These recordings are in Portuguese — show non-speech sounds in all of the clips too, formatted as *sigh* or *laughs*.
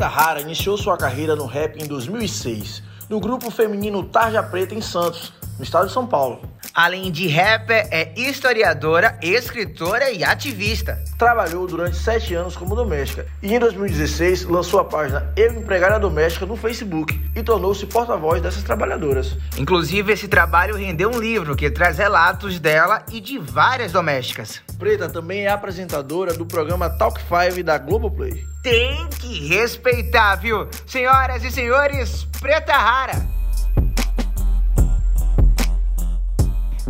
Preta Rara iniciou sua carreira no rap em 2006, no grupo feminino Tarja Preta em Santos, no estado de São Paulo. Além de rapper, é historiadora, escritora e ativista. Trabalhou durante sete anos como doméstica e em 2016 lançou a página Eu Empregada Doméstica no Facebook e tornou-se porta-voz dessas trabalhadoras. Inclusive, esse trabalho rendeu um livro que traz relatos dela e de várias domésticas. Preta também é apresentadora do programa Talk 5 da Globoplay. Tem que respeitar, viu? Senhoras e senhores, Preta Rara.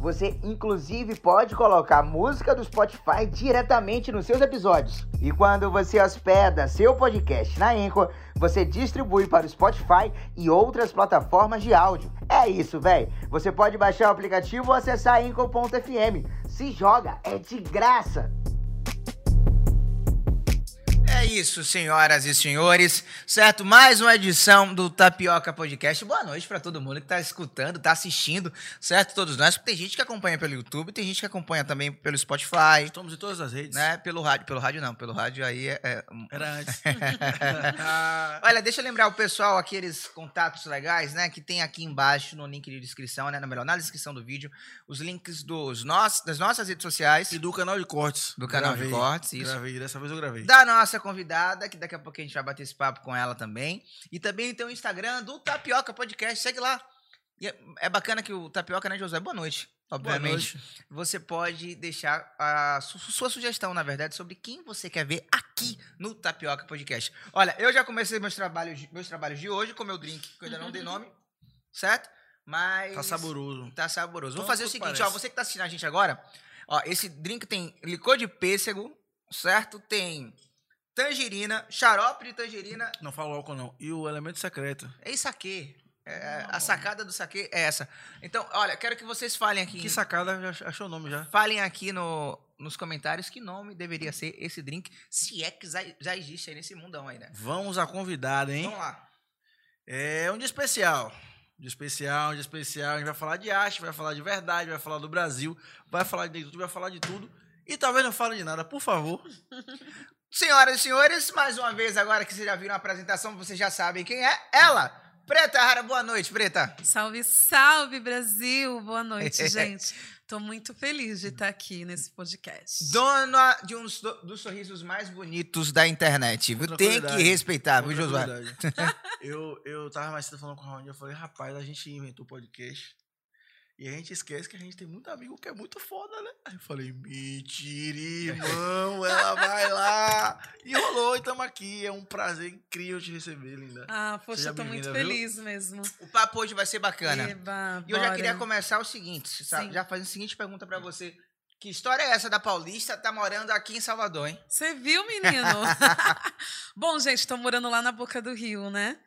Você inclusive pode colocar música do Spotify diretamente nos seus episódios. E quando você hospeda seu podcast na Enco, você distribui para o Spotify e outras plataformas de áudio. É isso, velho. Você pode baixar o aplicativo ou acessar enco.fm. Se joga, é de graça. É isso, senhoras e senhores, certo? Mais uma edição do Tapioca Podcast. Boa noite para todo mundo que está escutando, está assistindo, certo? Todos nós. Tem gente que acompanha pelo YouTube, tem gente que acompanha também pelo Spotify. Estamos em todas as redes. Né? Pelo rádio. Pelo rádio não, pelo rádio aí é. é... Era antes. *laughs* *laughs* Olha, deixa eu lembrar o pessoal aqueles contatos legais, né? Que tem aqui embaixo no link de descrição, né? Na melhor, na descrição do vídeo, os links dos nossos, das nossas redes sociais. E do canal de cortes. Do canal gravei, de cortes, isso. Gravei, dessa vez eu gravei. Da nossa convidada, que daqui a pouco a gente vai bater esse papo com ela também. E também tem o Instagram do Tapioca Podcast, segue lá. E é, é bacana que o Tapioca, né, José? Boa noite. Obviamente, Boa noite. você pode deixar a sua sugestão, na verdade, sobre quem você quer ver aqui no Tapioca Podcast. Olha, eu já comecei meus trabalhos, meus trabalhos de hoje com meu drink, que eu ainda não dei nome, *laughs* certo? Mas. Tá saboroso. Tá saboroso. Vou fazer o seguinte, parece. ó, você que tá assistindo a gente agora, ó, esse drink tem licor de pêssego, certo? Tem tangerina, xarope de tangerina. Não fala álcool, não. E o elemento secreto? É isso aqui. É, a sacada do saque é essa. Então, olha, quero que vocês falem aqui. Que sacada? Achou o nome já? Falem aqui no, nos comentários que nome deveria ser esse drink, se é que já, existe aí nesse mundão aí, né? Vamos à convidada, hein? Vamos lá. É um dia especial. Um dia especial, um dia especial. A gente vai falar de arte, vai falar de verdade, vai falar do Brasil, vai falar de tudo, vai falar de tudo. E talvez não fale de nada, por favor. Senhoras e senhores, mais uma vez agora que vocês já viram a apresentação, vocês já sabem quem é ela. Preta Rara, boa noite, Preta. Salve, salve, Brasil. Boa noite, *laughs* gente. Tô muito feliz de estar aqui nesse podcast. Dona de um dos sorrisos mais bonitos da internet. Tem que respeitar, viu, Josué? *laughs* eu, eu tava mais cedo falando com a Raoni, eu falei, rapaz, a gente inventou podcast e a gente esquece que a gente tem muito amigo que é muito foda, né? Aí eu falei, mentira, irmão, *laughs* ela vai lá. E rolou, e estamos aqui. É um prazer incrível te receber, linda. Ah, poxa, Seja eu tô muito viu? feliz mesmo. O papo hoje vai ser bacana. Eba, e eu já queria começar o seguinte, sabe? já fazendo a seguinte pergunta para você. Que história é essa da Paulista tá morando aqui em Salvador, hein? Você viu, menino? *laughs* *laughs* Bom, gente, tô morando lá na Boca do Rio, né?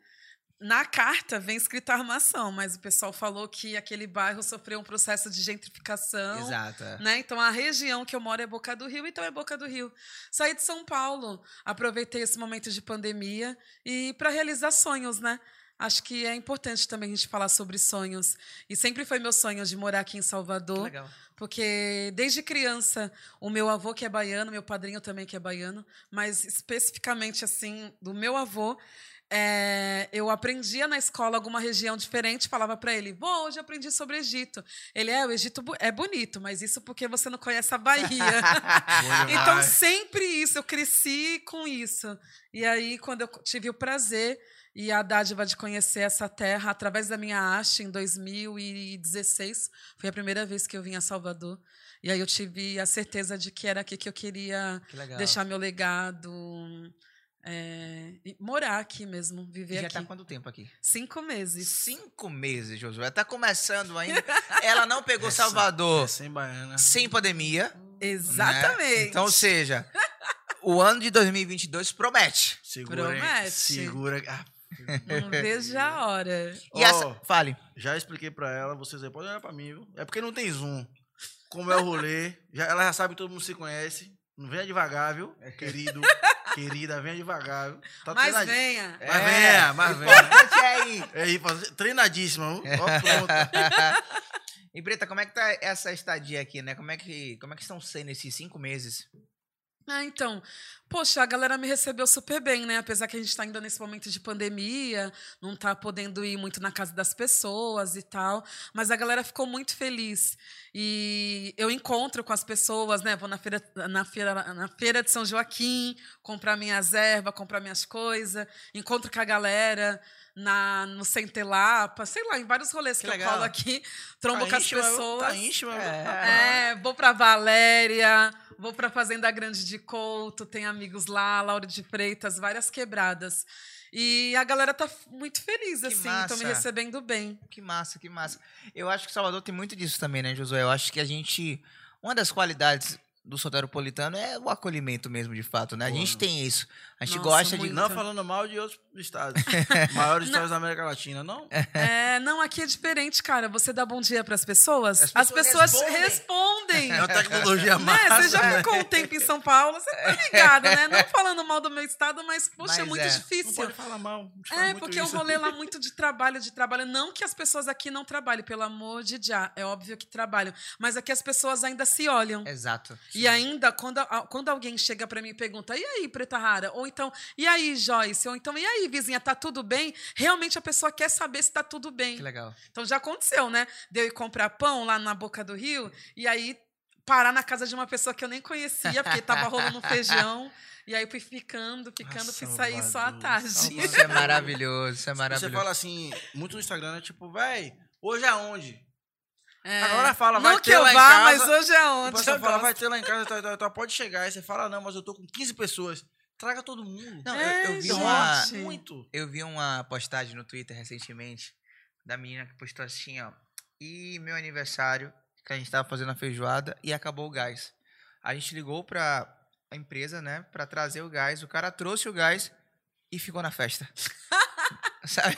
Na carta vem escrita armação, mas o pessoal falou que aquele bairro sofreu um processo de gentrificação. Exato. Né? Então a região que eu moro é Boca do Rio, então é Boca do Rio. Saí de São Paulo, aproveitei esse momento de pandemia e para realizar sonhos, né? Acho que é importante também a gente falar sobre sonhos. E sempre foi meu sonho de morar aqui em Salvador. Legal. Porque desde criança, o meu avô que é baiano, meu padrinho também que é baiano, mas especificamente assim, do meu avô, é, eu aprendia na escola alguma região diferente, falava para ele: Bom, hoje aprendi sobre Egito. Ele é, o Egito é bonito, mas isso porque você não conhece a Bahia. *laughs* *laughs* então, sempre isso, eu cresci com isso. E aí, quando eu tive o prazer e a dádiva de conhecer essa terra através da minha arte em 2016, foi a primeira vez que eu vim a Salvador. E aí eu tive a certeza de que era aqui que eu queria que deixar meu legado é, morar aqui mesmo, viver Já aqui. Já está quanto tempo aqui? Cinco meses. Cinco meses, Josué. Está começando ainda. Ela não pegou essa, Salvador sem, baiana. sem pandemia. Exatamente. Né? Então, ou seja, o ano de 2022 promete. Segura, promete. Segura. Ah, não vejo a hora. E oh, essa... Fale. Já expliquei para ela, vocês aí podem olhar para mim, viu? É porque não tem Zoom. Como é o rolê, já, ela já sabe que todo mundo se conhece. Não venha devagar, viu, querido? *laughs* Querida, venha devagar. viu? Tá Mas treinadi- venha. Mas venha, mas venha. importante é ir. É aí, fazer- treinadíssima. Ó, pronto. *laughs* E Breta, como é que tá essa estadia aqui, né? Como é que, como é que estão sendo esses cinco meses? Ah, então, poxa, a galera me recebeu super bem, né? Apesar que a gente está ainda nesse momento de pandemia, não tá podendo ir muito na casa das pessoas e tal, mas a galera ficou muito feliz. E eu encontro com as pessoas, né? Vou na feira, na feira, na feira de São Joaquim, comprar minhas ervas, comprar minhas coisas, encontro com a galera na no Centelapa, sei lá, em vários rolês que, Que eu legal. colo aqui, trombo Tá com as íntima, viu? pessoas. Tá íntima. viu? É. É, vou pra Valéria, vou pra Fazenda Grande de Couto, tem amigos lá, Laura de Freitas, várias quebradas. E a galera tá muito feliz, Que assim, estão me recebendo bem. Que massa, que massa. Eu acho que Salvador tem muito disso também, né, Josué? Eu acho que a gente. Uma das qualidades do soteropolitano é o acolhimento mesmo, de fato, né? A Pô, gente tem isso. A gente Nossa, gosta de. Não falando mal de outros estados. *laughs* Maiores estados da América Latina, não? É, não, aqui é diferente, cara. Você dá bom dia pras pessoas, As as pessoas respondem. respondem. É uma tecnologia Né? massa. Você já ficou um tempo em São Paulo, você tá ligado, né? Não falando mal do meu estado, mas, poxa, é Mas muito é. Não difícil. pode falar mal. a gente faz É, muito porque o isso. rolê lá *laughs* muito de trabalho, de trabalho. Não que as pessoas aqui não trabalhem, pelo amor de já. É óbvio que trabalham. Mas aqui as pessoas ainda se olham. Exato. E ainda, quando, quando alguém chega pra mim e pergunta, e aí, Preta Rara? Ou então, e aí, Joyce? Ou então, e aí, vizinha, tá tudo bem? Realmente a pessoa quer saber se tá tudo bem. Que legal. Então já aconteceu, né? De eu ir comprar pão lá na boca do rio e aí parar na casa de uma pessoa que eu nem conhecia, porque tava rolando *laughs* feijão. E aí fui ficando, ficando, fui sair só à tarde. Salvador. Isso é maravilhoso, isso é Você maravilhoso. fala assim, muito no Instagram, é tipo, véi, hoje aonde? É. A galera fala, Não vai que ter eu lá em vá, casa, mas hoje é O onde. pessoal eu fala, gosto. vai ter lá em casa, tá, tá, tá, pode chegar. Aí você fala, não, mas eu tô com 15 pessoas. Traga todo mundo. Não, É, eu, eu vi gente. uma, muito. eu vi uma postagem no Twitter recentemente da menina que postou assim, ó. E meu aniversário, que a gente tava fazendo a feijoada e acabou o gás. A gente ligou pra a empresa, né, pra trazer o gás. O cara trouxe o gás e ficou na festa. *laughs* Sabe?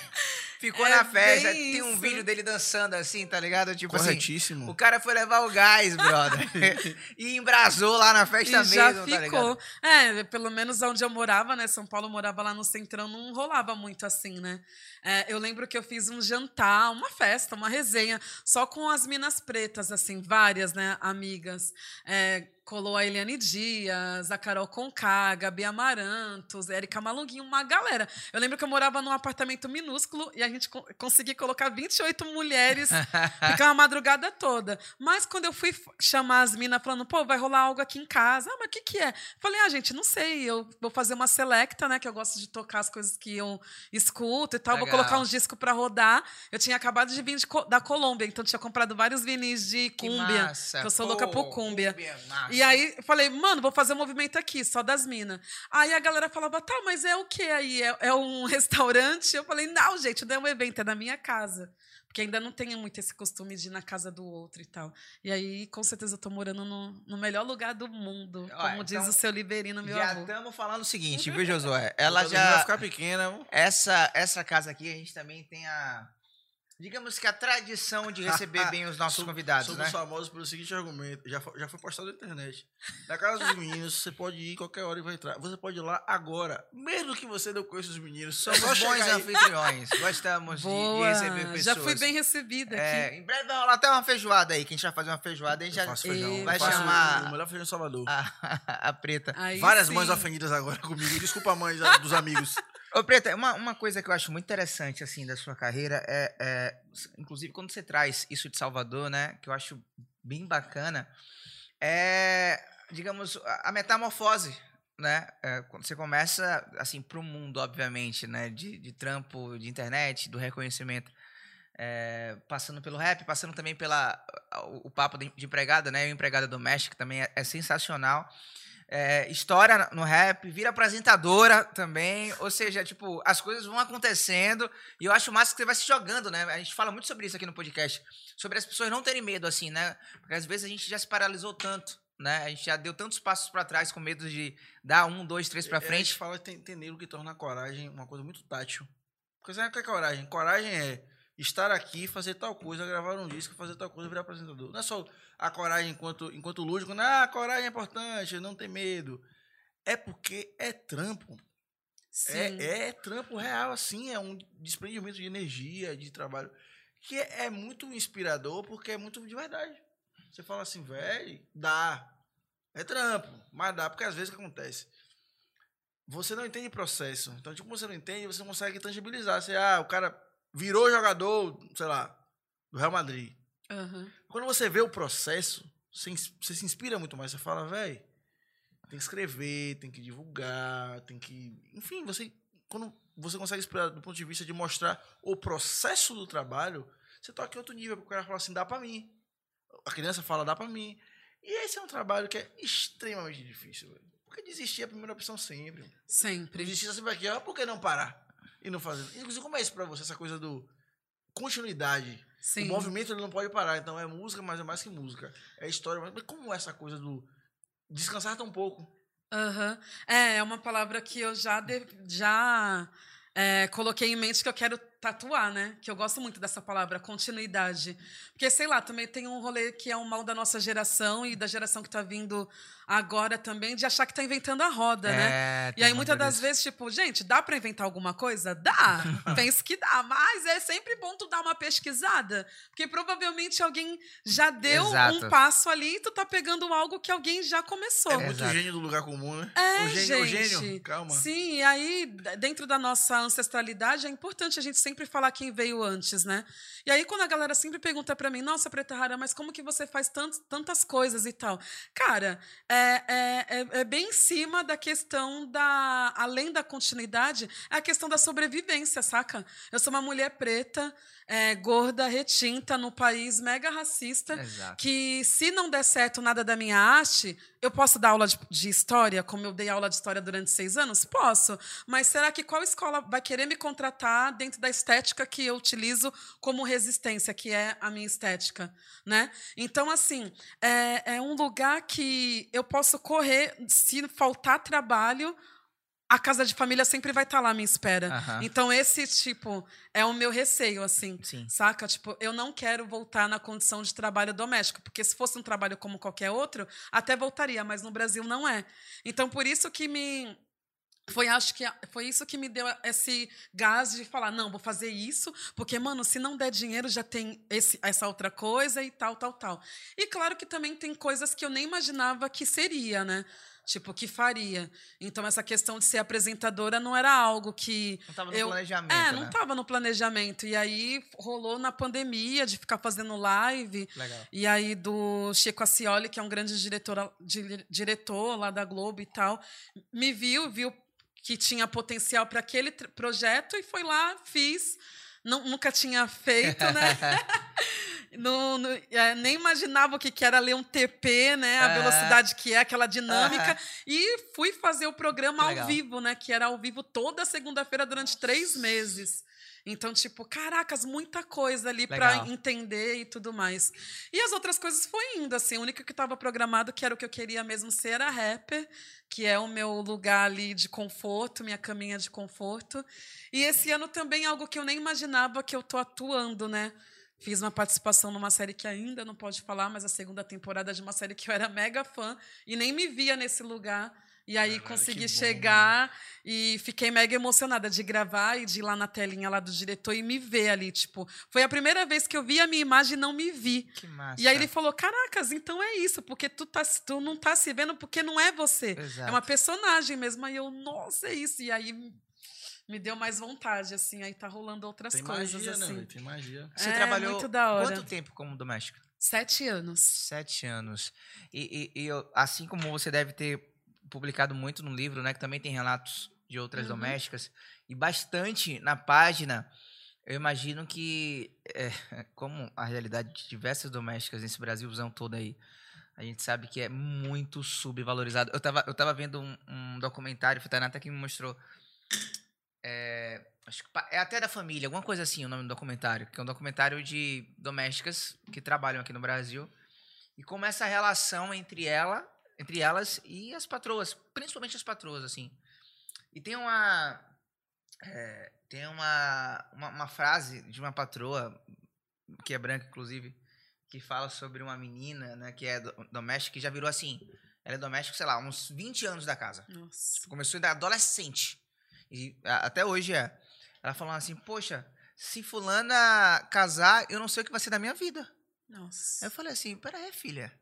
Ficou É na festa. Tem um vídeo dele dançando assim, tá ligado? Tipo assim. Corretíssimo. O cara foi levar o gás, brother. *laughs* e embrasou lá na festa E já mesmo, tá ligado? ficou. é, pelo menos onde eu morava, né? São Paulo eu morava lá no Centrão, não rolava muito assim, né? É, eu lembro que eu fiz um jantar, uma festa, uma resenha, só com as minas pretas, assim, várias, né? Amigas. É, colou a Eliane Dias, a Carol Conká, a Gabi Amarantos, Érica Malunguinho, uma galera. Eu lembro que eu morava num apartamento minúsculo e a gente co conseguia colocar 28 mulheres, *laughs* ficar uma madrugada toda. Mas quando eu fui chamar as minas falando, pô, vai rolar algo aqui em casa. Ah, mas o que, que é? Falei, ah, gente, não sei. Eu vou fazer uma selecta, né? Que eu gosto de tocar as coisas que eu escuto e tal. Vou Legal. colocar uns discos pra rodar. Eu tinha acabado de vir de da Colômbia, então tinha comprado vários vinis de Que cúmbia. massa. que eu sou louca por Pô, cúmbia. E aí eu falei, mano, vou fazer um movimento aqui, só das minas. Aí a galera falava, tá, mas é o que aí? É, é um *laughs* restaurante? Eu falei, não, gente, não é um evento, é na minha casa. Porque ainda não tenho muito esse costume de ir na casa do outro e tal. E aí, com certeza, eu tô morando no, no melhor lugar do mundo, Olha, como diz então, o seu Liberino, meu já avô. estamos falando o seguinte, viu, Josué? Ela Vai já. ficar pequena. Essa, essa casa aqui, a gente também tem a. Digamos que a tradição de receber *laughs* bem os nossos Somos- convidados, Somos né? famosos pelo seguinte argumento. Já foi, já foi postado na internet. Na casa dos meninos, você pode ir qualquer hora e vai entrar. Você pode ir lá agora. Mesmo que você não conheça os meninos. Somos bons anfitriões. Gostamos de, de receber pessoas. Já fui bem recebida É, aqui. em breve vai rolar até uma feijoada aí, que a gente vai fazer uma feijoada e a gente já faço feijão. vai chamar O melhor feijão de Salvador. a, *laughs* a preta. Aí Várias sim. mães ofendidas agora comigo. Desculpa, mães dos amigos. Ô, Preta, uma, uma coisa que eu acho muito interessante, assim, da sua carreira é, é, inclusive, quando você traz isso de Salvador, né, que eu acho bem bacana, é, digamos, a metamorfose, né, é, quando você começa, assim, pro mundo, obviamente, né, de, de trampo, de internet, do reconhecimento, é, passando pelo rap, passando também pela o, o papo de, empregada, né, e empregada doméstica também é, é sensacional. É, estoura no rap, vira apresentadora também, ou seja, tipo, as coisas vão acontecendo e eu acho massa que você vai se jogando, né? A gente fala muito sobre isso aqui no podcast, sobre as pessoas não terem medo, assim, né? Porque às vezes a gente já se paralisou tanto, né? A gente já deu tantos passos pra trás com medo de dar um, dois, três pra É, A frente. gente fala que tem, tem negro que torna a coragem uma coisa muito tátil. Porque sabe o que é coragem? Coragem é estar aqui, fazer tal coisa, gravar um disco, fazer tal coisa, virar apresentador. Não é só a coragem enquanto, enquanto lúdico, não, a coragem é importante, não ter medo. é porque é trampo. É, é trampo real, assim, é um desprendimento de energia, de trabalho, que é, é muito inspirador, porque é muito de verdade. Você fala assim, velho, dá. É trampo, mas dá, porque às vezes o que acontece? Você não entende processo. Então, tipo, você não entende, você não consegue tangibilizar. Você, ah, o cara virou jogador, sei lá, do Real Madrid. Aham. Quando você vê o processo, você, você se inspira muito mais. Você fala, velho, tem que escrever, tem que divulgar, tem que. Enfim, você. Quando você consegue inspirar do ponto de vista de mostrar o processo do trabalho, você toca em outro nível, porque o cara fala assim, dá pra mim. A criança fala, dá pra mim. E esse é um trabalho que é extremamente difícil, velho. Porque desistir é a primeira opção sempre. Sempre. Desistir sempre aqui, ó, por que não parar? E não fazer. Inclusive, como é isso pra você, essa coisa do continuidade? Sim. O movimento ele não pode parar, então é música, mas é mais que música. É história, mas como é essa coisa do descansar tão pouco? Aham. É, é uma palavra que eu já, de- já é, coloquei em mente que eu quero tatuar, né? Que eu gosto muito dessa palavra, continuidade. Porque, sei lá, também tem um rolê que é um mal da nossa geração e da geração que tá vindo agora também, de achar que tá inventando a roda, né? É, E tem aí, muitas das vezes, tipo, gente, dá pra inventar alguma coisa? Dá. *laughs* Penso que dá. Mas é sempre bom tu dar uma pesquisada. Porque provavelmente alguém já deu Exato. um passo ali e tu tá pegando algo que alguém já começou. É muito Exato. gênio do lugar comum, né? É, o gênio, o gente. gênio, calma. Sim, e aí, dentro da nossa ancestralidade, é importante a gente sempre falar quem veio antes, né? E aí, quando a galera sempre pergunta pra mim, nossa, Preta Rara, mas como que você faz tant- tantas coisas e tal? Cara, é, é, é, é bem em cima da questão da. Além da continuidade, é a questão da sobrevivência, saca? Eu sou uma mulher preta, é, gorda, retinta, no país mega racista Exato. que se não der certo nada da minha arte, eu posso dar aula de, de história, como eu dei aula de história durante seis anos? Posso. Mas será que qual escola vai querer me contratar dentro da estética que eu utilizo como resistência, que é a minha estética, né? Então, assim, é, é um lugar que eu posso correr, se faltar trabalho, a casa de família sempre vai estar lá à minha espera. Aham. Então, esse, tipo, é o meu receio, assim. Sim. Saca? Tipo, eu não quero voltar na condição de trabalho doméstico, porque se fosse um trabalho como qualquer outro, até voltaria, mas no Brasil não é. Então, por isso que me. Foi, acho que foi isso que me deu esse gás de falar, não, vou fazer isso, porque, mano, se não der dinheiro, já tem esse, essa outra coisa e tal, tal, tal. E claro que também tem coisas que eu nem imaginava que seria, né? Tipo, que faria. Então, essa questão de ser apresentadora não era algo que Não tava no eu- planejamento, é, não né? estava no planejamento. E aí rolou na pandemia de ficar fazendo live. Legal. E aí do Chico Acioli, que é um grande diretor, di- diretor lá da Globo e tal, me viu, viu que tinha potencial para aquele projeto e foi lá, fiz. Não, nunca tinha feito, né? *laughs* *laughs* Não- não- é, nem imaginava o que, que era ler um TP, né? A Aham. velocidade que é, aquela dinâmica. E fui fazer o programa ao vivo, né? Que era ao vivo toda segunda-feira durante três meses. Então, tipo, caracas, muita coisa ali para entender e tudo mais. E as outras coisas foi indo, assim. O único que estava programado, que era o que eu queria mesmo ser, era rapper, que é o meu lugar ali de conforto, minha caminha de conforto. E esse ano também algo que eu nem imaginava que eu tô atuando, né? Fiz uma participação numa série que ainda não pode falar, mas a segunda temporada de uma série que eu era mega fã e nem me via nesse lugar. E aí Caralho, consegui que bom, chegar e fiquei mega emocionada de gravar e de ir lá na telinha lá do diretor e me ver ali, tipo, foi a primeira vez que eu vi a minha imagem e não me vi. Que massa. E aí ele falou: "Caracas, então é isso, porque tu tá tu não tá se vendo porque não é você. Exato. É uma personagem mesmo". Aí eu, nossa, é isso. E aí me deu mais vontade assim, aí tá rolando outras Tem coisas magia, né? assim. velho? Tem magia. Você É, trabalhou muito da hora. quanto tempo como doméstica? Sete anos. Sete anos. E, e- e eu- assim como você deve ter publicado muito no livro, né? Que também tem relatos de outras Uhum. domésticas. E bastante na página. Eu imagino que, é, *laughs* como a realidade de diversas domésticas nesse Brasilzão todo aí, a gente sabe que é muito subvalorizado. Eu tava, eu tava vendo um, um documentário, foi a Tanata que me mostrou. É, acho que é até da família, alguma coisa assim o nome do documentário. Que é um documentário de domésticas que trabalham aqui no Brasil. E como essa relação entre ela, entre elas e as patroas, principalmente as patroas, assim. E tem uma. é, tem uma, uma, uma frase de uma patroa, que é branca, inclusive, que fala sobre uma menina, né, que é do- doméstica, que já virou assim. Ela é doméstica, sei lá, uns 20 anos da casa. Nossa. Tipo, começou ainda adolescente. E a- até hoje é. Ela falando assim, poxa, se fulana casar, eu não sei o que vai ser da minha vida. Nossa. eu falei assim, peraí, filha.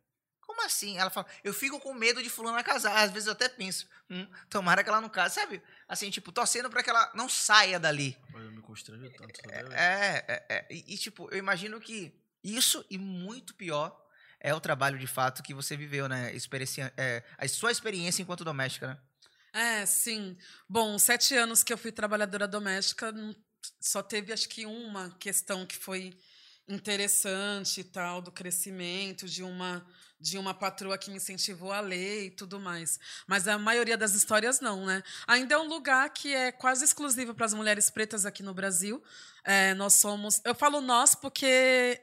Como assim? Ela fala, eu fico com medo de fulana casar. Às vezes eu até penso, hum, tomara que ela não case. Sabe? Assim, tipo, torcendo pra que ela não saia dali. Eu me constranjo tanto. tá vendo? É, é, é. E, e, tipo, eu imagino que isso e muito pior é o trabalho de fato que você viveu, né? Experiência, é, a sua experiência enquanto doméstica, né? É, sim. Bom, sete anos que eu fui trabalhadora doméstica, só teve acho que uma questão que foi interessante e tal, do crescimento, de uma, de uma patroa que me incentivou a ler e tudo mais. Mas a maioria das histórias não, né? Ainda é um lugar que é quase exclusivo para as mulheres pretas aqui no Brasil. É, nós somos. Eu falo nós porque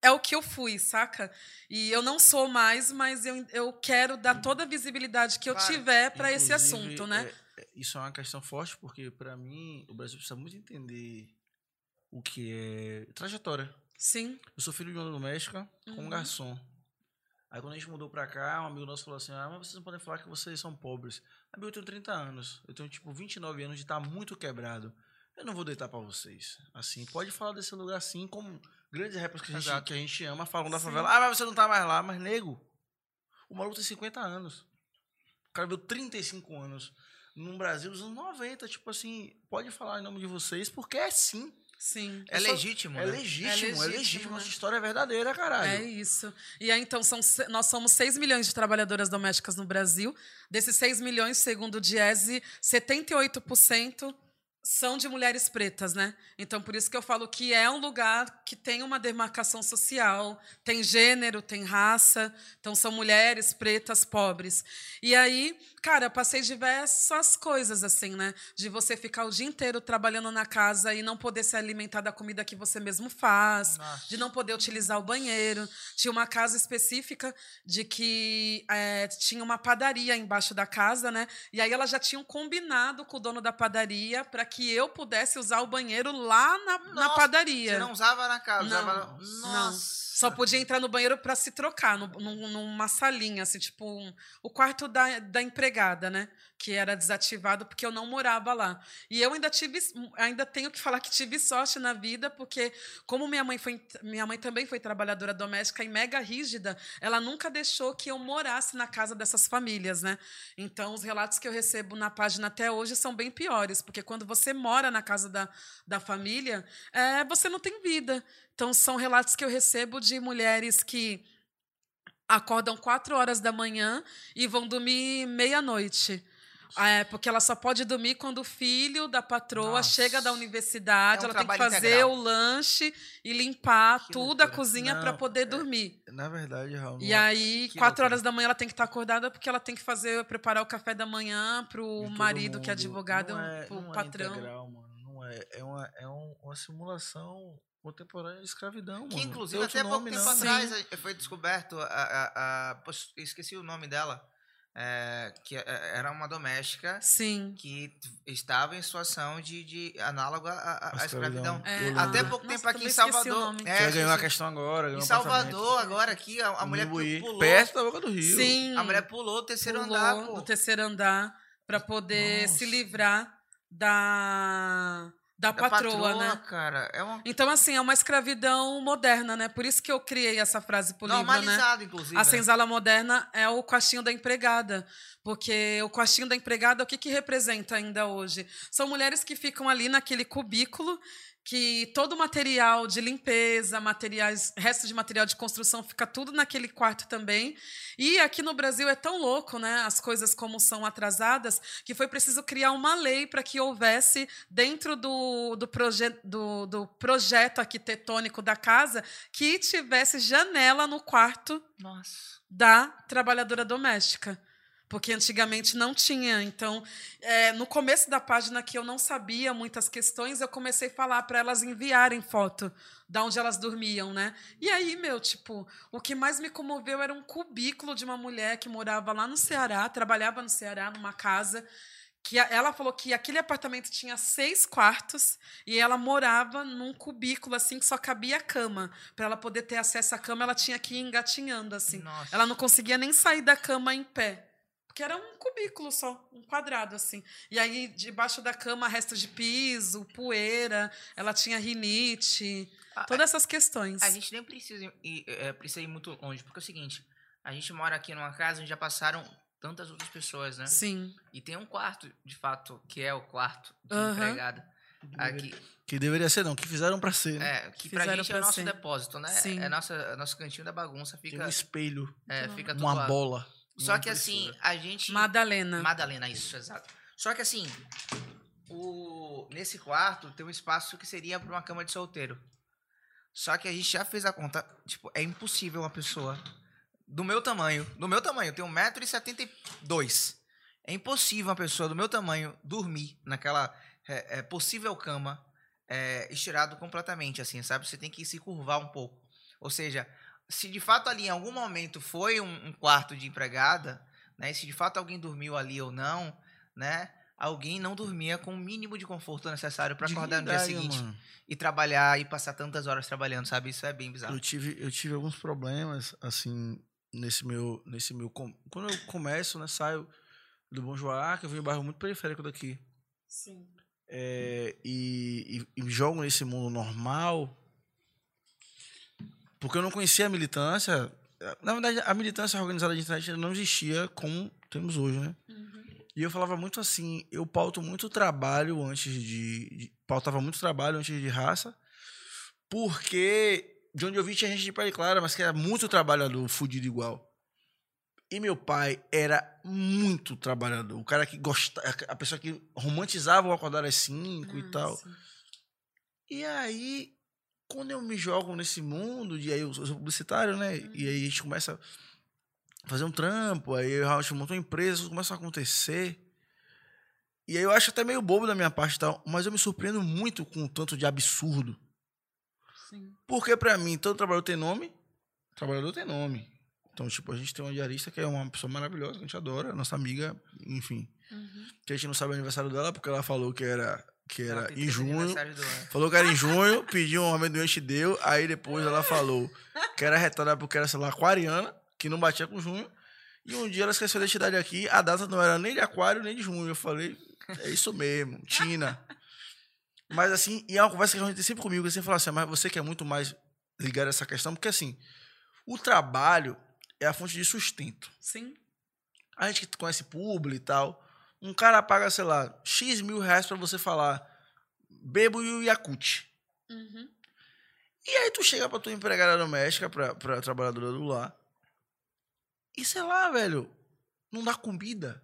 é o que eu fui, saca? E eu não sou mais, mas eu, eu quero dar toda a visibilidade que eu Claro. tiver para esse assunto, né? é- é- isso é uma questão forte, porque, pra mim, o Brasil precisa muito entender o que é trajetória. Sim. Eu sou filho de uma doméstica com um Uhum. garçom. Aí quando a gente mudou pra cá, um amigo nosso falou assim: Ah, mas vocês não podem falar que vocês são pobres. Amigo, eu tenho 30 anos. Eu tenho, tipo, 29 anos de estar muito quebrado. Eu não vou deitar pra vocês. Assim, pode falar desse lugar assim, como grandes rappers que a gente, que a gente ama falam da Sim. favela. Ah, mas você não tá mais lá. Mas, nego, o maluco tem 50 anos. O cara veio 35 anos. No Brasil, dos anos 90. Tipo assim, pode falar em nome de vocês, porque é sim. Sim. É Eu sou- legítimo, É né? legítimo, é legítimo, legítimo. né? Nossa história é verdadeira, caralho. É isso. E aí, então, são, nós somos 6 milhões de trabalhadoras domésticas no Brasil. Desses 6 milhões, segundo o Diese, 78% são de mulheres pretas, né? Então, por isso que eu falo que é um lugar que tem uma demarcação social, tem gênero, tem raça. Então, são mulheres pretas, pobres. E aí, cara, passei diversas coisas, assim, né? De você ficar o dia inteiro trabalhando na casa e não poder se alimentar da comida que você mesmo faz Nossa. de não poder utilizar o banheiro. Tinha uma casa específica de que eh, tinha uma padaria embaixo da casa, né? E aí elas já tinham combinado com o dono da padaria para que eu pudesse usar o banheiro lá na, na Nossa, padaria. Você não usava na casa, Não, usava... não. Nossa. Só podia entrar no banheiro para se trocar, no- num- numa salinha, assim, tipo um- o quarto da, da empregada, né? Que era desativado porque eu não morava lá. E eu ainda tive, ainda tenho que falar que tive sorte na vida, porque como minha mãe foi, minha mãe também foi trabalhadora doméstica e mega rígida, ela nunca deixou que eu morasse na casa dessas famílias, né? Então os relatos que eu recebo na página até hoje são bem piores, porque quando você mora na casa da, da família, é, você não tem vida. Então, são relatos que eu recebo de mulheres que acordam quatro horas da manhã e vão dormir meia-noite. É, porque ela só pode dormir quando o filho da patroa Nossa. chega da universidade, É um ela tem que fazer integral. o lanche e limpar Que tudo a loucura. cozinha Não, para poder é- dormir. Na verdade, Raul. E é- aí, que quatro loucura. horas da manhã, ela tem que estar acordada porque ela tem que fazer, preparar o café da manhã pro todo marido, que é mundo. advogado, não é, pro não patrão. É integral, mano. Não é. É uma, é um- uma simulação contemporânea de escravidão, Que mano. inclusive até pouco nome, tempo não. atrás eh, foi descoberto a, a, a- esqueci o nome dela. Eh, que eh, era uma doméstica Sim. que estava em situação de, de análogo à- à escravidão. É. Até pouco nossa, tempo aqui em o Salvador. É, Ela ganhou a questão agora. Em. Salvador, agora aqui, a, a mulher Imbuí, pulou. Perto da boca do Rio. Sim. A mulher pulou o terceiro pulou andar, pô. no terceiro andar para poder Nossa. se livrar da, da, Da patroa, né? cara. É uma Então, assim, é uma escravidão moderna, né? Por isso que eu criei essa frase pro livro, né? normalizado, inclusive. A né? senzala moderna é o quartinho da empregada. Porque o quartinho da empregada, o que, que representa ainda hoje? São mulheres que ficam ali naquele cubículo que todo o material de limpeza, materiais, resto de material de construção fica tudo naquele quarto também. E aqui no Brasil é tão louco, né? As coisas como são atrasadas, que foi preciso criar uma lei para que houvesse dentro do, do, proje do, do projeto arquitetônico da casa que tivesse janela no quarto Nossa. da trabalhadora doméstica. Porque antigamente não tinha. Então, é, no começo da página que eu não sabia muitas questões, eu comecei a falar para elas enviarem foto da onde elas dormiam, né? E aí, meu, tipo, o que mais me comoveu era um cubículo de uma mulher que morava lá no Ceará, trabalhava no Ceará, numa casa que ela falou que aquele apartamento tinha seis quartos e ela morava num cubículo assim que só cabia a cama. Para ela poder ter acesso à cama, ela tinha que ir engatinhando assim. Nossa. Ela não conseguia nem sair da cama em pé. Porque era um cubículo só, um quadrado, assim. E aí, debaixo da cama, restos de piso, poeira, ela tinha rinite, A- todas essas questões. A gente nem precisa ir, é, precisa ir muito longe, porque é o seguinte, a gente mora aqui numa casa onde já passaram tantas outras pessoas, né? Sim. E tem um quarto, de fato, que é o quarto de Aham. empregada. Aqui, Que deveria ser, não. Que fizeram pra ser. né? é, que pra Fizeram gente é o pra nosso ser. depósito, né? Sim. É nossa, nosso cantinho da bagunça, Tem fica, um espelho, é, fica tudo uma lá. Só uma que assim, a gente... Madalena. Madalena, isso, exato. Só que assim, o, nesse quarto tem um espaço que seria para uma cama de solteiro. Só que a gente já fez a conta, tipo, é impossível uma pessoa do meu tamanho, do meu tamanho, eu tenho 1,72m. É impossível uma pessoa do meu tamanho dormir naquela é, é, possível cama é, estirado completamente, assim, sabe? Você tem que se curvar um pouco. Ou seja, se de fato ali em algum momento foi um, um quarto de empregada, né? Se de fato alguém dormiu ali ou não, né? Alguém não dormia com o mínimo de conforto necessário para acordar no dia seguinte mano. e trabalhar e passar tantas horas trabalhando, sabe? Isso é bem bizarro. Eu tive, eu tive alguns problemas, assim, nesse meu. Nesse meu com- quando eu começo, né? Saio do Bom Joá, que eu vim em um bairro muito periférico daqui. Sim. é, e, e, e me jogo nesse mundo normal. Porque eu não conhecia a militância. Na verdade, a militância organizada de internet não existia como temos hoje, né? E eu falava muito assim, eu pauto muito trabalho antes de, de- pautava muito trabalho antes de raça, porque de onde eu vim tinha gente de pele clara, mas que era muito trabalhador, fudido igual. E meu pai era muito trabalhador, o cara que gostava, a pessoa que romantizava o acordar às 5 Ah, e tal. E aí, quando eu me jogo nesse mundo, de aí eu sou publicitário, né? E aí a gente começa a fazer um trampo, aí eu realmente monto uma empresa, começa a acontecer. E aí eu acho até meio bobo da minha parte e tal, mas eu me surpreendo muito com o tanto de absurdo. Sim. Porque pra mim, todo trabalhador tem nome, trabalhador tem nome. Então, tipo, a gente tem uma diarista que é uma pessoa maravilhosa, que a gente adora, nossa amiga, enfim. Uhum. Que a gente não sabe o aniversário dela, porque ela falou que era, que era em 30 junho. Falou que era em *laughs* junho, pediu um amendoim, a gente deu. Aí depois ela falou que era retada porque era, sei lá, aquariana, que não batia com junho. E um dia ela esqueceu a identidade aqui, a data não era nem de aquário, nem de junho. Eu falei, é isso mesmo, *laughs* Tina. Mas assim, e é uma conversa que a gente tem sempre comigo, que você fala assim, mas você que é muito mais ligado a essa questão, porque assim, o trabalho é a fonte de sustento. Sim. A gente que conhece publi e tal, um cara paga, sei lá, X mil reais pra você falar bebo e o Yakut. Uhum. E aí tu chega pra tua empregada doméstica, pra, pra trabalhadora do lar, e sei lá, velho, não dá comida.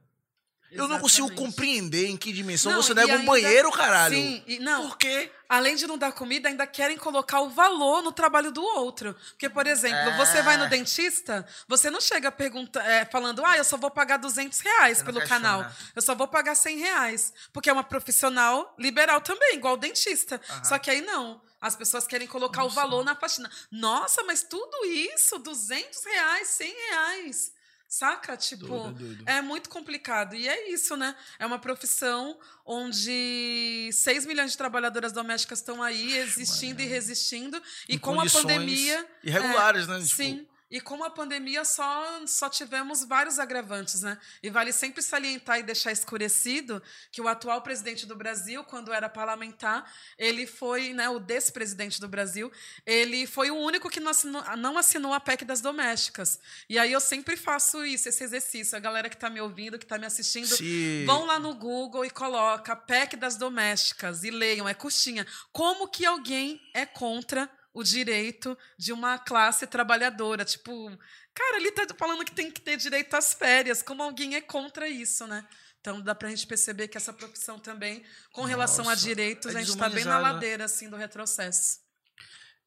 Eu não consigo compreender em que dimensão Não, você nega um ainda- banheiro, caralho. Sim, e não, Por quê? além de não dar comida, ainda querem colocar o valor no trabalho do outro. Porque, por exemplo, É. você vai no dentista, você não chega pergunta, é, falando, ah, eu só vou pagar 200 reais pelo questiona. canal. Eu só vou pagar 100 reais. Porque é uma profissional liberal também, igual o dentista. Aham. Só que aí não. As pessoas querem colocar o valor na faxina. Nossa, mas tudo isso, 200 reais, 100 reais. Saca? Tipo, Doido, doido. é muito complicado. E é isso, né? É uma profissão onde 6 milhões de trabalhadoras domésticas estão aí existindo e resistindo. E Em com a pandemia. Irregulares, né? Tipo, Sim. E com a pandemia só, só tivemos vários agravantes, né? E vale sempre salientar e deixar escurecido que o atual presidente do Brasil, quando era parlamentar, ele foi, né, o despresidente do Brasil, ele foi o único que não assinou, não assinou a PEC das domésticas. E aí eu sempre faço isso, esse exercício. A galera que está me ouvindo, que está me assistindo, Se... Vão lá no Google e coloca PEC das domésticas e leiam, é coxinha. Como que alguém é contra o direito de uma classe trabalhadora? Tipo, cara, ele tá falando que tem que ter direito às férias. Como alguém é contra isso, né? Então dá pra gente perceber que essa profissão também, com relação a Nossa, direitos, é a gente tá bem na ladeira assim do retrocesso.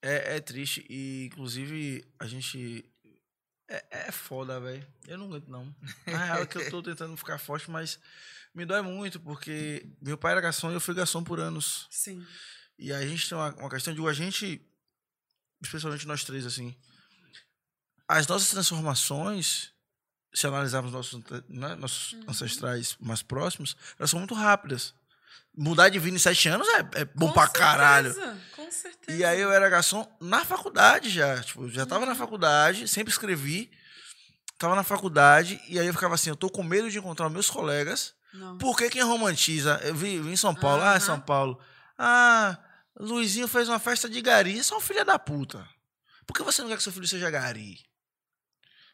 É, é triste. E, inclusive, a gente. É, é foda, velho. Eu não aguento, não. *laughs* Na real é que eu tô tentando ficar forte, mas me dói muito, porque meu pai era garçom e eu fui garçom por anos. Sim. E a gente tem uma, uma questão de a gente, especialmente nós três, assim, as nossas transformações se analisarmos nossos, né, nossos Uhum. ancestrais mais próximos, elas são muito rápidas. Mudar de vida em sete anos é, é bom Com pra caralho. certeza, Com certeza. E aí eu era garçom na faculdade já. Tipo, já tava Uhum. na faculdade, sempre escrevi. Tava na faculdade, e aí eu ficava assim, eu tô com medo de encontrar meus colegas. Não. Porque quem romantiza? Eu vi, vi em São Paulo, ah, Aham. São Paulo. Ah, Luizinho fez uma festa de gari. Isso é um filho da puta. Por que você não quer que seu filho seja gari?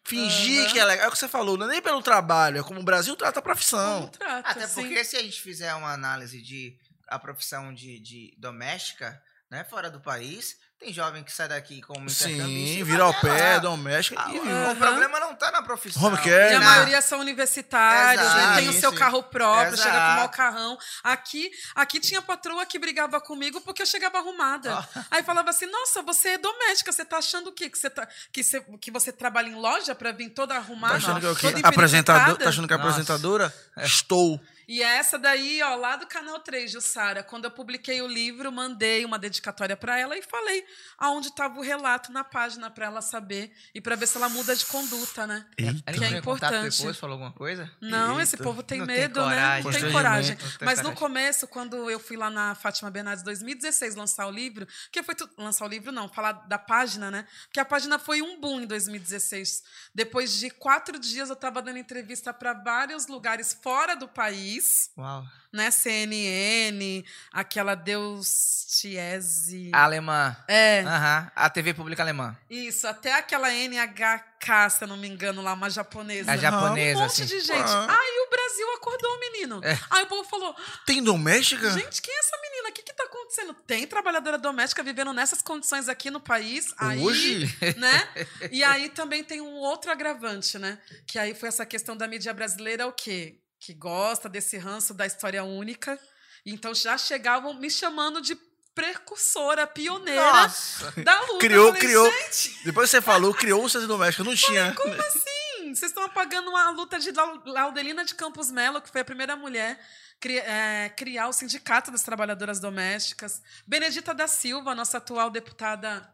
Fingir Aham. que é legal. É o que você falou, não é nem pelo trabalho, é como o Brasil trata a profissão. Trata, Até sim. porque se a gente fizer uma análise de a profissão de, de doméstica, né, fora do país, tem jovem que sai daqui como Sim, vira ao vai pé, lá. doméstica Ah, e o-. O problema não tá na profissão. Home care, E a né? maioria são universitários, Exato, né? tem o seu sim. carro próprio, chega com Exato. mau carrão. Aqui, aqui tinha patroa que brigava comigo porque eu chegava arrumada. Ó. Aí falava assim: nossa, você é doméstica, você tá achando o quê? Que você, tá, que você, que você trabalha em loja pra vir toda arrumada? Tá achando que é o quê? toda Apresentador, tá achando que é Nossa. apresentadora? Estou. E essa daí, ó, lá do canal 3, Jussara, quando eu publiquei o livro, mandei uma dedicatória pra ela e falei aonde estava o relato na página pra ela saber e pra ver se ela muda de conduta, né? Ela Que é importante. depois, falou alguma coisa? Não, esse Eita. povo tem Não tem medo, né? coragem. Não tem coragem. Não tem Mas no começo, quando eu fui lá na Fátima Bernardes 2016 lançar o livro, que foi tu- lançar o livro não, falar da página, né? Porque a página foi um boom em 2016. Depois de quatro dias eu estava dando entrevista para vários lugares fora do país, Uau. né? CNN, aquela Deus Tiese. Alemã. É, Aham. A TV pública alemã. isso, até aquela NHK, se eu não me engano, lá, uma japonesa. A japonesa, Um monte assim. de gente. Ah. Aí o Brasil acordou, menino. É. Aí o povo falou: Tem doméstica? gente, quem é essa menina? O que que tá acontecendo? Tem trabalhadora doméstica vivendo nessas condições aqui no país? Aí, Hoje? né? *laughs* E aí também tem um outro agravante, né? Que aí foi essa questão da mídia brasileira, o quê? Que gosta desse ranço da história única. Então já chegavam me chamando de precursora, pioneira Nossa. da luta. Criou, falei, criou. Gente, Depois você falou, criou o centro doméstica. Não tinha. como assim? Vocês estão apagando uma luta de Lau- Laudelina de Campos Melo, que foi a primeira mulher cri- é, criar o Sindicato das Trabalhadoras Domésticas. Benedita da Silva, nossa atual deputada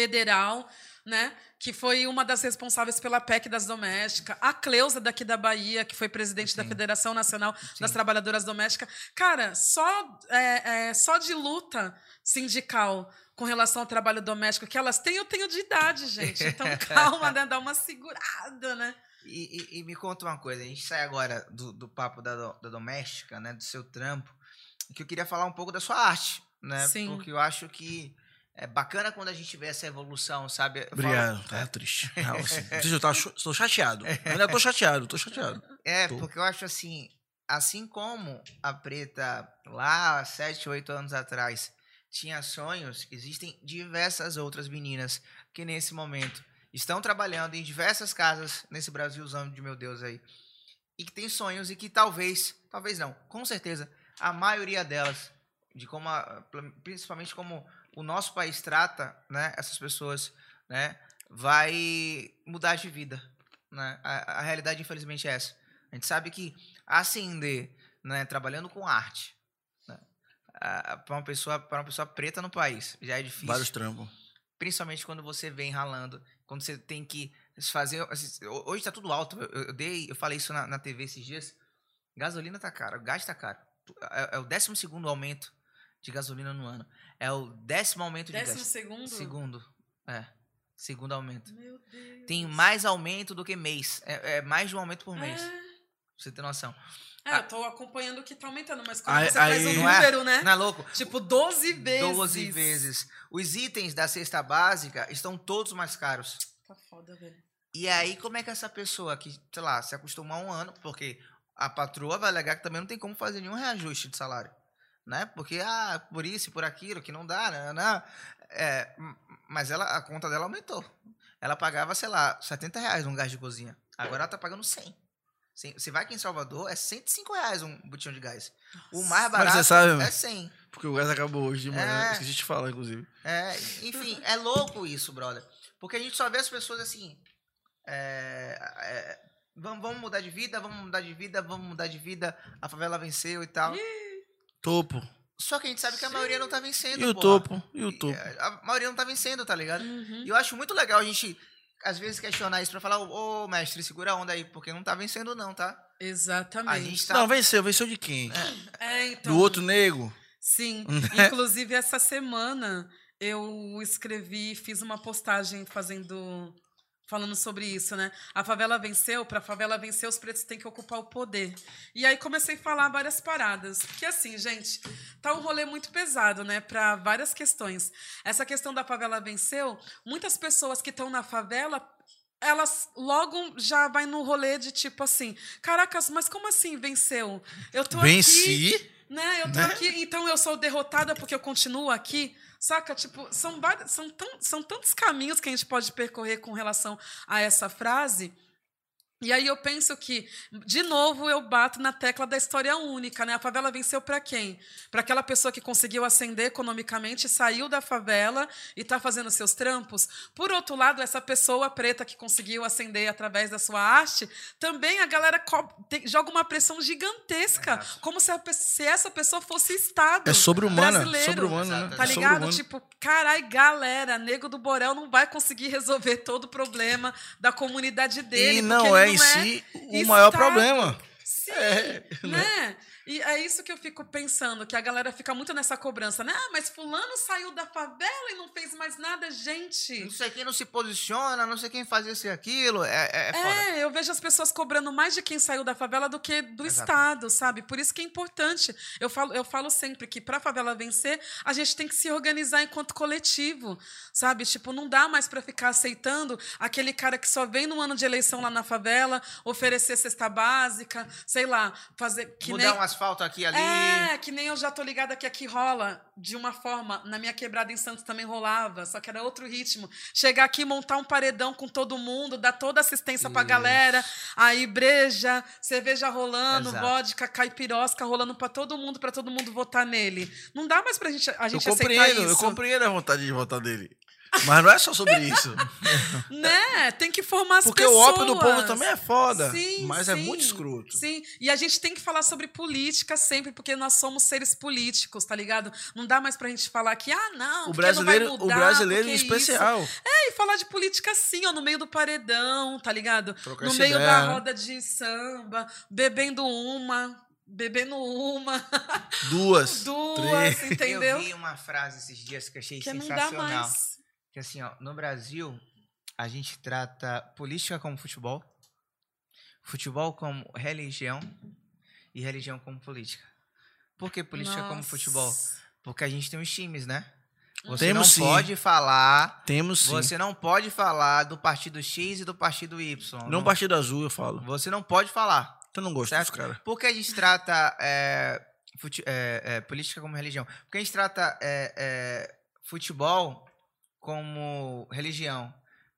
federal, né? Que foi uma das responsáveis pela PEC das domésticas. A Cleusa, daqui da Bahia, que foi presidente da Sim. Federação Nacional das Sim. Trabalhadoras Domésticas. Cara, só, é, é, só de luta sindical com relação ao trabalho doméstico que elas têm, eu tenho de idade, gente. Então, *laughs* calma, né? Dá uma segurada, né? E, e- e me conta uma coisa, a gente sai agora do, do papo da, do- da doméstica, né, do seu trampo, que eu queria falar um pouco da sua arte, né? Sim. Porque eu acho que é bacana quando a gente vê essa evolução, sabe? Eu falo- Obrigado. Tá triste. *laughs* Real, assim. Eu tava cho- tô chateado. Ainda tô chateado, tô chateado. É, Tô. porque eu acho assim, assim como a Preta lá sete, oito anos atrás tinha sonhos, existem diversas outras meninas que nesse momento estão trabalhando em diversas casas nesse Brasilzão de meu Deus aí. E que tem sonhos e que talvez, talvez não, com certeza, a maioria delas, de como a- principalmente como o nosso país trata, né, essas pessoas, né, vai mudar de vida, né? A, a realidade infelizmente é essa. A gente sabe que ascender, né, trabalhando com arte, né, para uma pessoa, para uma pessoa preta no país, já é difícil. Vários trampos. Principalmente quando você vem ralando, quando você tem que fazer. assim, Hoje tá tudo alto. Eu, eu dei, eu falei isso na, na TV esses dias. Gasolina tá caro, gás tá caro. É, é o décimo segundo aumento de gasolina no ano. É o décimo aumento de Décimo segundo? Segundo. É. Segundo aumento. Meu Deus. Tem mais aumento do que mês. É, é mais de um aumento por mês. É. Pra você ter noção. É, eu tô acompanhando que tá aumentando, mas quando Aí- você faz aí- um Não é? número, né? Não é louco? Tipo, 12 vezes. 12 vezes. Os itens da cesta básica estão todos mais caros. Tá foda, velho. E aí, como é que essa pessoa que, sei lá, se acostumou a um ano, porque a patroa vai alegar que também não tem como fazer nenhum reajuste de salário, né? Porque, ah, por isso e por aquilo, que não dá, né? né? É, m- mas ela, a conta dela aumentou. Ela pagava, sei lá, 70 reais um gás de cozinha. Agora ela tá pagando 100. Cem- Você vai aqui em Salvador, é 105 reais um botijão de gás. O mais Mas barato você sabe, é mano? 100. Porque o gás acabou hoje de manhã. É. Esqueci de falar, inclusive. É, enfim, é louco isso, brother. Porque a gente só vê as pessoas assim. é, é, vamos, vamos mudar de vida, vamos mudar de vida, vamos mudar de vida. A favela venceu e tal. Topo. Só que a gente sabe que a maioria não tá vencendo. E o porra. topo? E o topo? A maioria não tá vencendo, tá ligado? Uhum. E eu acho muito legal a gente. às vezes, questionar isso pra falar, ô, ô, mestre, segura a onda aí, porque não tá vencendo, não, tá? Exatamente. A gente tá. Não, venceu. Venceu de quem? É, então. Do outro nego? Sim. Né? *laughs* Inclusive, essa semana eu escrevi, fiz uma postagem fazendo. Falando sobre isso, né? A favela venceu, para a favela vencer, os pretos têm que ocupar o poder. E aí comecei a falar várias paradas. Porque, assim, gente, tá um rolê muito pesado, né? Para várias questões. Essa questão da favela venceu, muitas pessoas que estão na favela elas logo já vai no rolê de tipo assim, caracas, mas como assim venceu? Eu tô aqui, Venci. né? Eu tô né? aqui, então eu sou derrotada porque eu continuo aqui. Saca? Tipo, são, são, tão, são tantos caminhos que a gente pode percorrer com relação a essa frase. E aí eu penso que, de novo, eu bato na tecla da história única, né? A favela venceu para quem? Para aquela pessoa que conseguiu ascender economicamente, saiu da favela e está fazendo seus trampos. Por outro lado, essa pessoa preta que conseguiu ascender através da sua arte, também a galera joga uma pressão gigantesca, Exato. como se, pe- se essa pessoa fosse Estado É sobre-humana. brasileiro. Sobre-humano, né? Tá É ligado? Tipo, carai, galera, nego do Borel não vai conseguir resolver todo o problema da comunidade dele. E não ele é em si o maior problema. Sim, É, né? E é isso que eu fico pensando, que a galera fica muito nessa cobrança, né? Ah, mas fulano saiu da favela e não fez mais nada, gente. Não sei quem não se posiciona, não sei quem faz isso e aquilo. É, é, é. É, eu vejo as pessoas cobrando mais de quem saiu da favela do que do Exato. Estado, sabe? Por isso que é importante. Eu falo, eu falo sempre que para a favela vencer, a gente tem que se organizar enquanto coletivo, sabe? Tipo, não dá mais para ficar aceitando aquele cara que só vem no ano de eleição lá na favela, oferecer cesta básica, sei lá, fazer que Mudar nem um asfalto aqui ali. é, que nem eu já tô ligada que aqui rola de uma forma. Na minha quebrada em Santos também rolava, só que era outro ritmo. Chegar aqui, montar um paredão com todo mundo, dar toda assistência pra Isso. galera, aí breja, cerveja rolando, Exato. vodka, caipirosca rolando pra todo mundo, pra todo mundo votar nele. Não dá mais pra gente, a Eu gente aceitar compreendo, isso. eu compreendo a vontade de votar dele. Mas não é só sobre isso. *laughs* Né? Tem que formar as Porque pessoas. o ópio do povo também é foda. Sim, mas é sim, muito escroto. Sim, e a gente tem que falar sobre política sempre, porque nós somos seres políticos, tá ligado? Não dá mais pra gente falar que, ah, não, O porque não vai brasileiro, o mudar, brasileiro em porque especial. Isso. É, e falar de política assim, ó, no meio do paredão, tá ligado? Trocar no meio ideia, da né? roda de samba, bebendo uma, bebendo uma, Duas. *laughs* duas, três. entendeu? Eu vi uma frase esses dias que achei que não dá sensacional. mais. Que assim, ó, no Brasil, a gente trata política como futebol, futebol como religião e religião como política. Por que política como Nossa. futebol? Porque a gente tem os times, né? Você Temos não sim. pode falar. Temos sim. Você não pode falar do partido X e do partido Y. Não partido azul, eu falo. Você não pode falar. Eu não gosto Certo. dos caras. Por que a gente trata é, fute- é, é, política como religião? Porque a gente trata é, é, futebol como religião.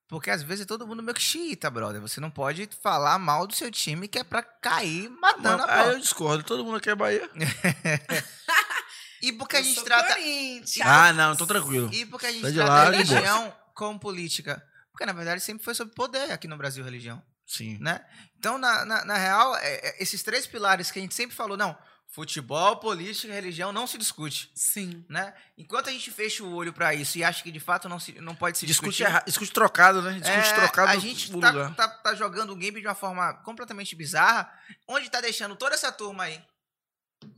Porque às vezes é todo mundo meio que xiita, brother. Você não pode falar mal do seu time que é pra cair matando a Aí bola. eu discordo. Todo mundo aqui é Bahia. *laughs* E porque a Eu gente sou trata. Ah, não, tô tranquilo. E porque a gente Tá de trata lá, de religião como política. Porque na verdade sempre foi sobre poder aqui no Brasil, religião. Sim. né? Então, na, na, na real, é- é esses três pilares que a gente sempre falou, não, futebol, política e religião não se discute, Sim. né? Enquanto a gente fecha o olho pra isso e acha que de fato não, se, não pode se Discute, discutir, erra- discute trocado, né? Discute é, trocado a gente no tá, lugar. tá, tá jogando o game de uma forma completamente bizarra, onde tá deixando toda essa turma aí,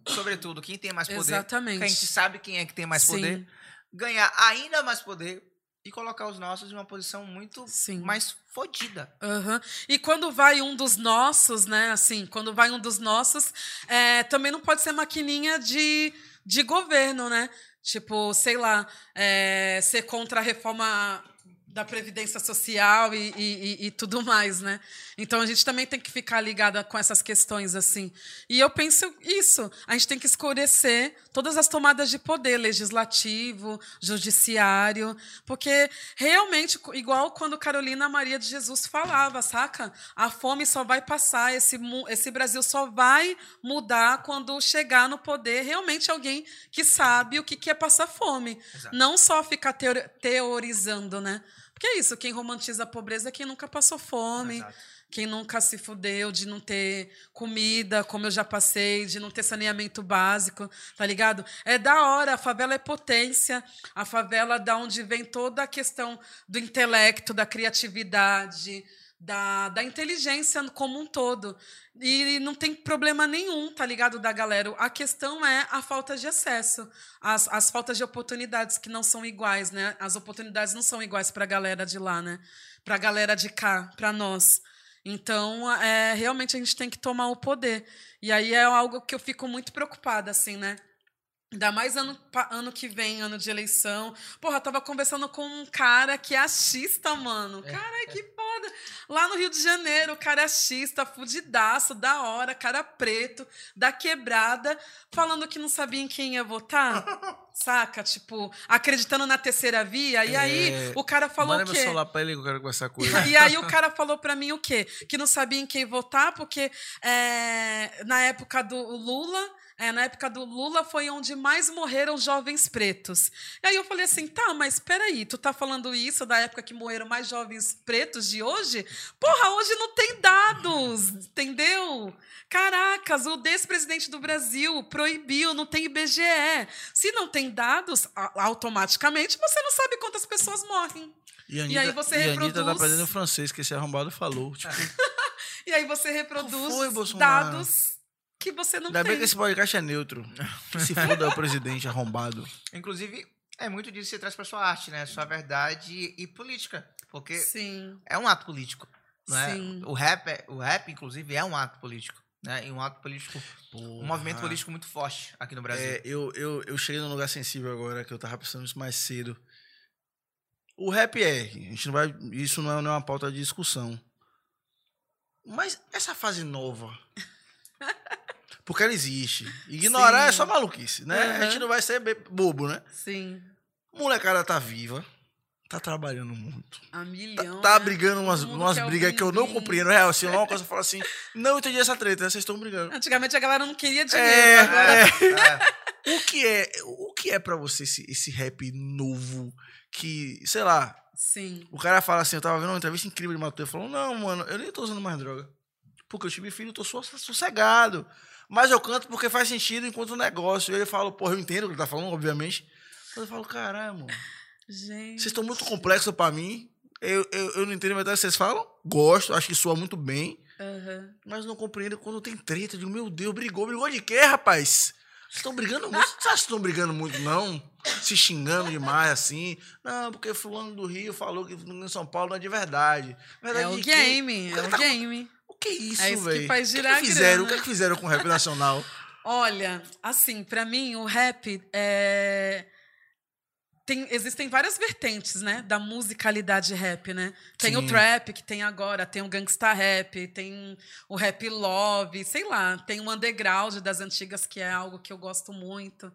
sobretudo quem tem mais poder, Exatamente. que a gente sabe quem é que tem mais Sim. poder, ganhar ainda mais poder e colocar os nossos em uma posição muito Sim. mais fodida. Aham. E quando vai um dos nossos, né? Assim, quando vai um dos nossos, é, também não pode ser maquininha de, de governo, né? Tipo, sei lá, é, ser contra a reforma da Previdência Social e, e- e- tudo mais, né? Então a gente também tem que ficar ligada com essas questões, assim. E eu penso isso, a gente tem que escurecer todas as tomadas de poder, legislativo, judiciário, porque realmente, igual quando Carolina Maria de Jesus falava, saca? A fome só vai passar, esse, esse Brasil só vai mudar quando chegar no poder realmente alguém que sabe o que é passar fome. Exato. Não só ficar teori- teorizando, né? Porque é isso, quem romantiza a pobreza é quem nunca passou fome. Exato. Quem nunca se fudeu de não ter comida, como eu já passei, de não ter saneamento básico, tá ligado? É da hora, a favela é potência, a favela da onde vem toda a questão do intelecto, da criatividade, da, da inteligência como um todo. E não tem problema nenhum, tá ligado, da galera. A questão é a falta de acesso, as, as faltas de oportunidades que não são iguais, né? As oportunidades não são iguais para a galera de lá, né? Para a galera de cá, para nós. Então, é, realmente a gente tem que tomar o poder. E aí é algo que eu fico muito preocupada, assim, né? Ainda mais ano, ano que vem, ano de eleição. Porra, tava conversando com um cara que é achista, mano. É, Cara, que foda. Lá no Rio de Janeiro, o cara é achista, fudidaço, da hora, cara preto, da quebrada, falando que não sabia em quem ia votar. *laughs* Saca? Tipo, acreditando na terceira via. E aí, É, o cara falou Manda o meu quê? celular pra ele que eu quero conversar com ele. *laughs* E aí o cara falou pra mim o quê? Que não sabia em quem votar, porque é, na época do Lula, é, na época do Lula foi onde mais morreram jovens pretos. E aí eu falei assim, tá, mas peraí, tu tá falando isso da época que morreram mais jovens pretos de hoje? Porra, hoje não tem dados, entendeu? Caracas, o ex-presidente do Brasil proibiu, não tem IBGE. Se não tem dados, automaticamente você não sabe quantas pessoas morrem. E, a E aí você e a Anitta tá reproduz- aprendendo francês, que esse arrombado falou. Tipo, *laughs* E aí você reproduz foi, dados que você não ainda tem. bem que esse podcast é neutro. Que *laughs* se foda o presidente arrombado. Inclusive, é muito disso que você traz pra sua arte, né? Sua verdade e política. Porque Sim, é um ato político. Não é? Sim. O, rap, é- o rap, inclusive, é um ato político. Né? E um ato político, um movimento político muito forte aqui no Brasil. É, eu, eu, eu cheguei num lugar sensível agora, que eu tava pensando isso mais cedo. O rap é, a gente não vai, isso não é, não é uma pauta de discussão. Mas essa fase nova, *laughs* porque ela existe. Ignorar é Sim. só maluquice, né? A gente não vai ser bobo, né? sim. Molecada tá viva, tá trabalhando muito. A Tá, milhão. tá né? brigando umas, umas brigas que eu não compreendo. Real, assim, uma coisa fala assim, *laughs* não entendi essa treta, vocês estão brigando. Antigamente a galera não queria dinheiro. É, agora... *laughs* é. O que é, o que é para você esse, esse rap novo que, sei lá, Sim. o cara fala assim, eu tava vendo uma entrevista incrível de Matheus, falou: "Não, mano, eu nem tô usando mais droga. Porque eu tive filho, eu tô so- sossegado. Mas eu canto porque faz sentido enquanto negócio". E ele fala: "Porra, eu entendo o que ele tá falando, obviamente". Mas eu falo: "Caramba, Gente. vocês estão muito complexos pra mim. Eu, eu, eu não entendo metade do que vocês falam. Gosto, acho que soa muito bem. Aham. Mas não compreendo quando tem treta. Eu digo, meu Deus, brigou, brigou de quê, rapaz? Vocês estão brigando muito? Vocês estão brigando muito, não? Se xingando demais, assim? Não, porque fulano do Rio falou que em São Paulo não é de verdade. Verdade É o game, é o Tá- game. Que é isso, É isso que velho? faz que girar que fizeram? grana. O que, que fizeram com o rap nacional? *laughs* Olha, assim, pra mim, o rap é. Tem, existem várias vertentes, né, da musicalidade rap, né? Tem o Sim. trap que tem agora, tem o gangsta rap, tem o rap love, sei lá, tem o underground das antigas que é algo que eu gosto muito.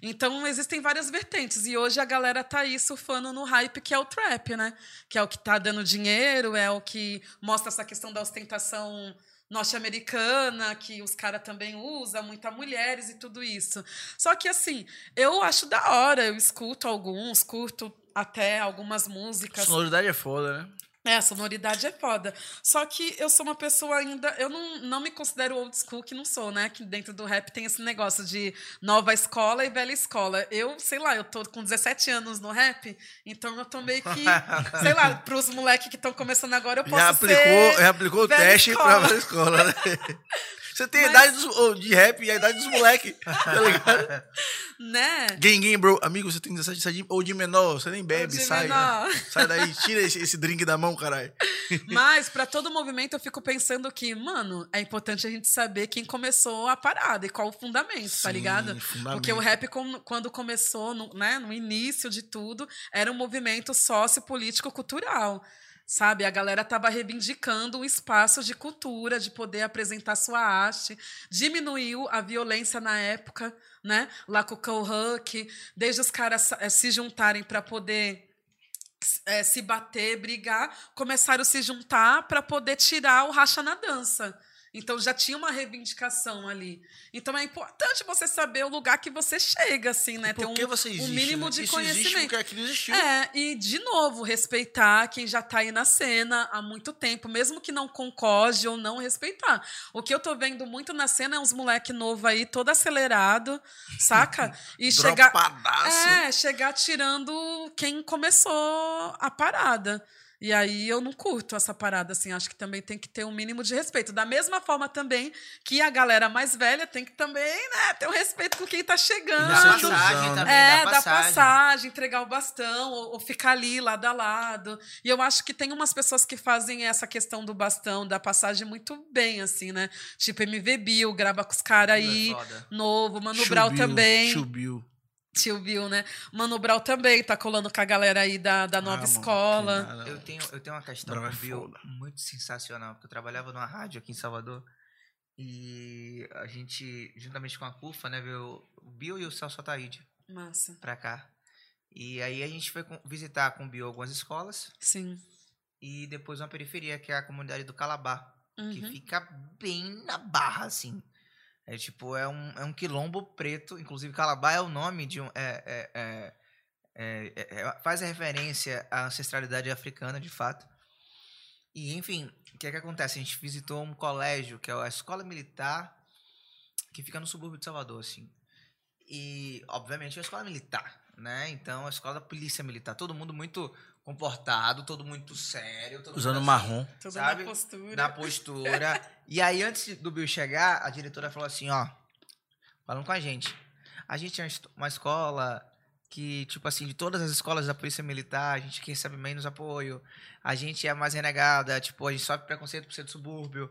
Então existem várias vertentes e hoje a galera tá aí surfando no hype que é o trap, né? Que é o que tá dando dinheiro, é o que mostra essa questão da ostentação norte-americana, que os caras também usam, muitas mulheres e tudo isso. Só que, assim, eu acho da hora, eu escuto alguns, curto até algumas músicas. Sonoridade é foda, né? É, a sonoridade é foda. Só que eu sou uma pessoa ainda. Eu não, não me considero old school, que não sou, né? Que dentro do rap tem esse negócio de nova escola e velha escola. Eu, sei lá, eu tô com 17 anos no rap, então eu tô meio que. *laughs* sei lá, pros moleques que estão começando agora, eu posso Já aplicou, já aplicou o teste escola. pra velha escola, né? *laughs* Você tem a Mas- idade dos, de rap e a idade dos moleques, tá ligado? *laughs* Né? Gang, gang, bro. Amigo, você tem 17 você é de- ou de menor, você nem bebe, sai. menor. Sai daí, tira esse, esse drink da mão, caralho. *laughs* Mas, para todo movimento, eu fico pensando que, mano, é importante a gente saber quem começou a parada e qual o fundamento, tá Sim, ligado? fundamento. Porque o rap, quando começou, no, né, no início de tudo, era um movimento sociopolítico-cultural. Sabe, a galera estava reivindicando um espaço de cultura, de poder apresentar sua arte. Diminuiu a violência na época, né? Lá com o Huck, desde os caras eh, se juntarem para poder eh, se bater, brigar, começaram a se juntar para poder tirar o racha na dança. Então já tinha uma reivindicação ali. Então é importante você saber o lugar que você chega, assim, né? Por Ter que um, você existe? um mínimo né? de Isso existe conhecimento. porque aquilo existiu. É, e de novo, respeitar quem já tá aí na cena há muito tempo, mesmo que não concorde ou não respeitar. O que eu tô vendo muito na cena é uns moleque novo aí, todo acelerado, saca? *laughs* E chegar. É, chegar tirando quem começou a parada. E aí eu não curto essa parada, assim. Acho que também tem que ter um mínimo de respeito. Da mesma forma também que a galera mais velha tem que também, né, ter um respeito com quem tá chegando. É tiozão, passagem né? também, É, dá dar passagem. passagem, entregar o bastão, ou, ou ficar ali lado a lado. E eu acho que tem umas pessoas que fazem essa questão do bastão, da passagem muito bem, assim, né? Tipo MV Bill, grava com os caras aí, É novo, Mano Brau também. Chubiu. Tio Bill, né? Mano Brau também tá colando com a galera aí da, da nova Ah, mano, escola. que nada. Eu tenho, eu tenho uma questão Bravo com é o Bill foda. muito sensacional, porque eu trabalhava numa rádio aqui em Salvador e a gente, juntamente com a CUFA, né, veio o Bill e o Celso Ataíde Massa. pra cá. E aí a gente foi com- visitar com o Bill algumas escolas Sim. e depois uma periferia, que é a comunidade do Calabá, que Uhum. fica bem na barra, assim. É tipo, é um, é um quilombo preto, inclusive Calabá é o nome de um. É, é, é, é, é, é, faz referência à ancestralidade africana, de fato. E, enfim, o que é que acontece? A gente visitou um colégio, que é a Escola Militar, que fica no subúrbio de Salvador, assim. E, obviamente, é uma escola militar, né? Então, a escola da polícia militar. Todo mundo muito comportado, todo muito sério. todo mundo Usando assim, marrom. Toda Sabe? na postura. na postura. e aí, antes do Bill chegar, a diretora falou assim, ó, falando com a gente. A gente é uma escola que, tipo assim, de todas as escolas da Polícia Militar, a gente que recebe menos apoio, a gente é mais renegada, tipo, a gente sofre preconceito por ser do subúrbio.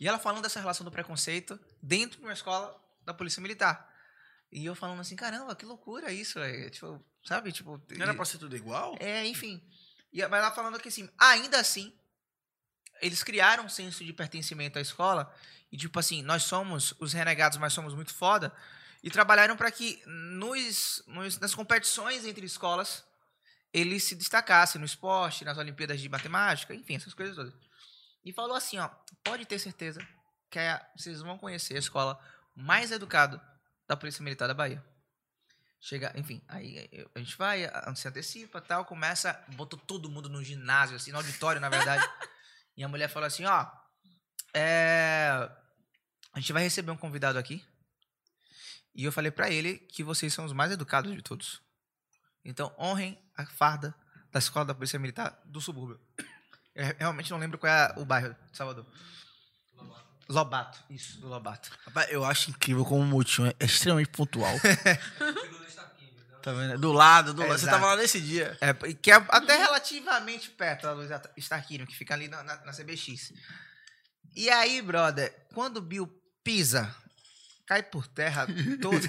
E ela falando dessa relação do preconceito dentro de uma escola da Polícia Militar. E eu falando assim, caramba, que loucura isso, velho. Tipo, sabe? Tipo, Não era pra ser tudo igual? é, enfim. E, mas ela falando que assim, ainda assim, eles criaram um senso de pertencimento à escola. E tipo assim, nós somos os renegados, mas somos muito foda. E trabalharam para que nos, nos- nas competições entre escolas eles se destacassem no esporte, nas Olimpíadas de Matemática, enfim, essas coisas todas. E falou assim, ó, pode ter certeza que é- vocês vão conhecer a escola mais educada da Polícia Militar da Bahia. Chega, enfim, aí a gente vai, se antecipa tal, começa, botou todo mundo no ginásio, assim, no auditório, na verdade. *laughs* e a mulher falou assim, ó, é, a gente vai receber um convidado aqui. E eu falei pra ele que vocês são os mais educados de todos. Então, honrem a farda da Escola da Polícia Militar do subúrbio. Eu re- realmente não lembro qual é o bairro de Salvador. Lobato. Isso, do Lobato. Rapaz, eu acho incrível como o Mutinho é extremamente pontual. *laughs* tá vendo? Do lado, do lado. Você Exato. tava lá nesse dia. É, que é até relativamente perto da Luiz Starquino, que fica ali na, na, na CBX. E aí, brother, quando o Bill pisa, cai por terra *laughs* todo.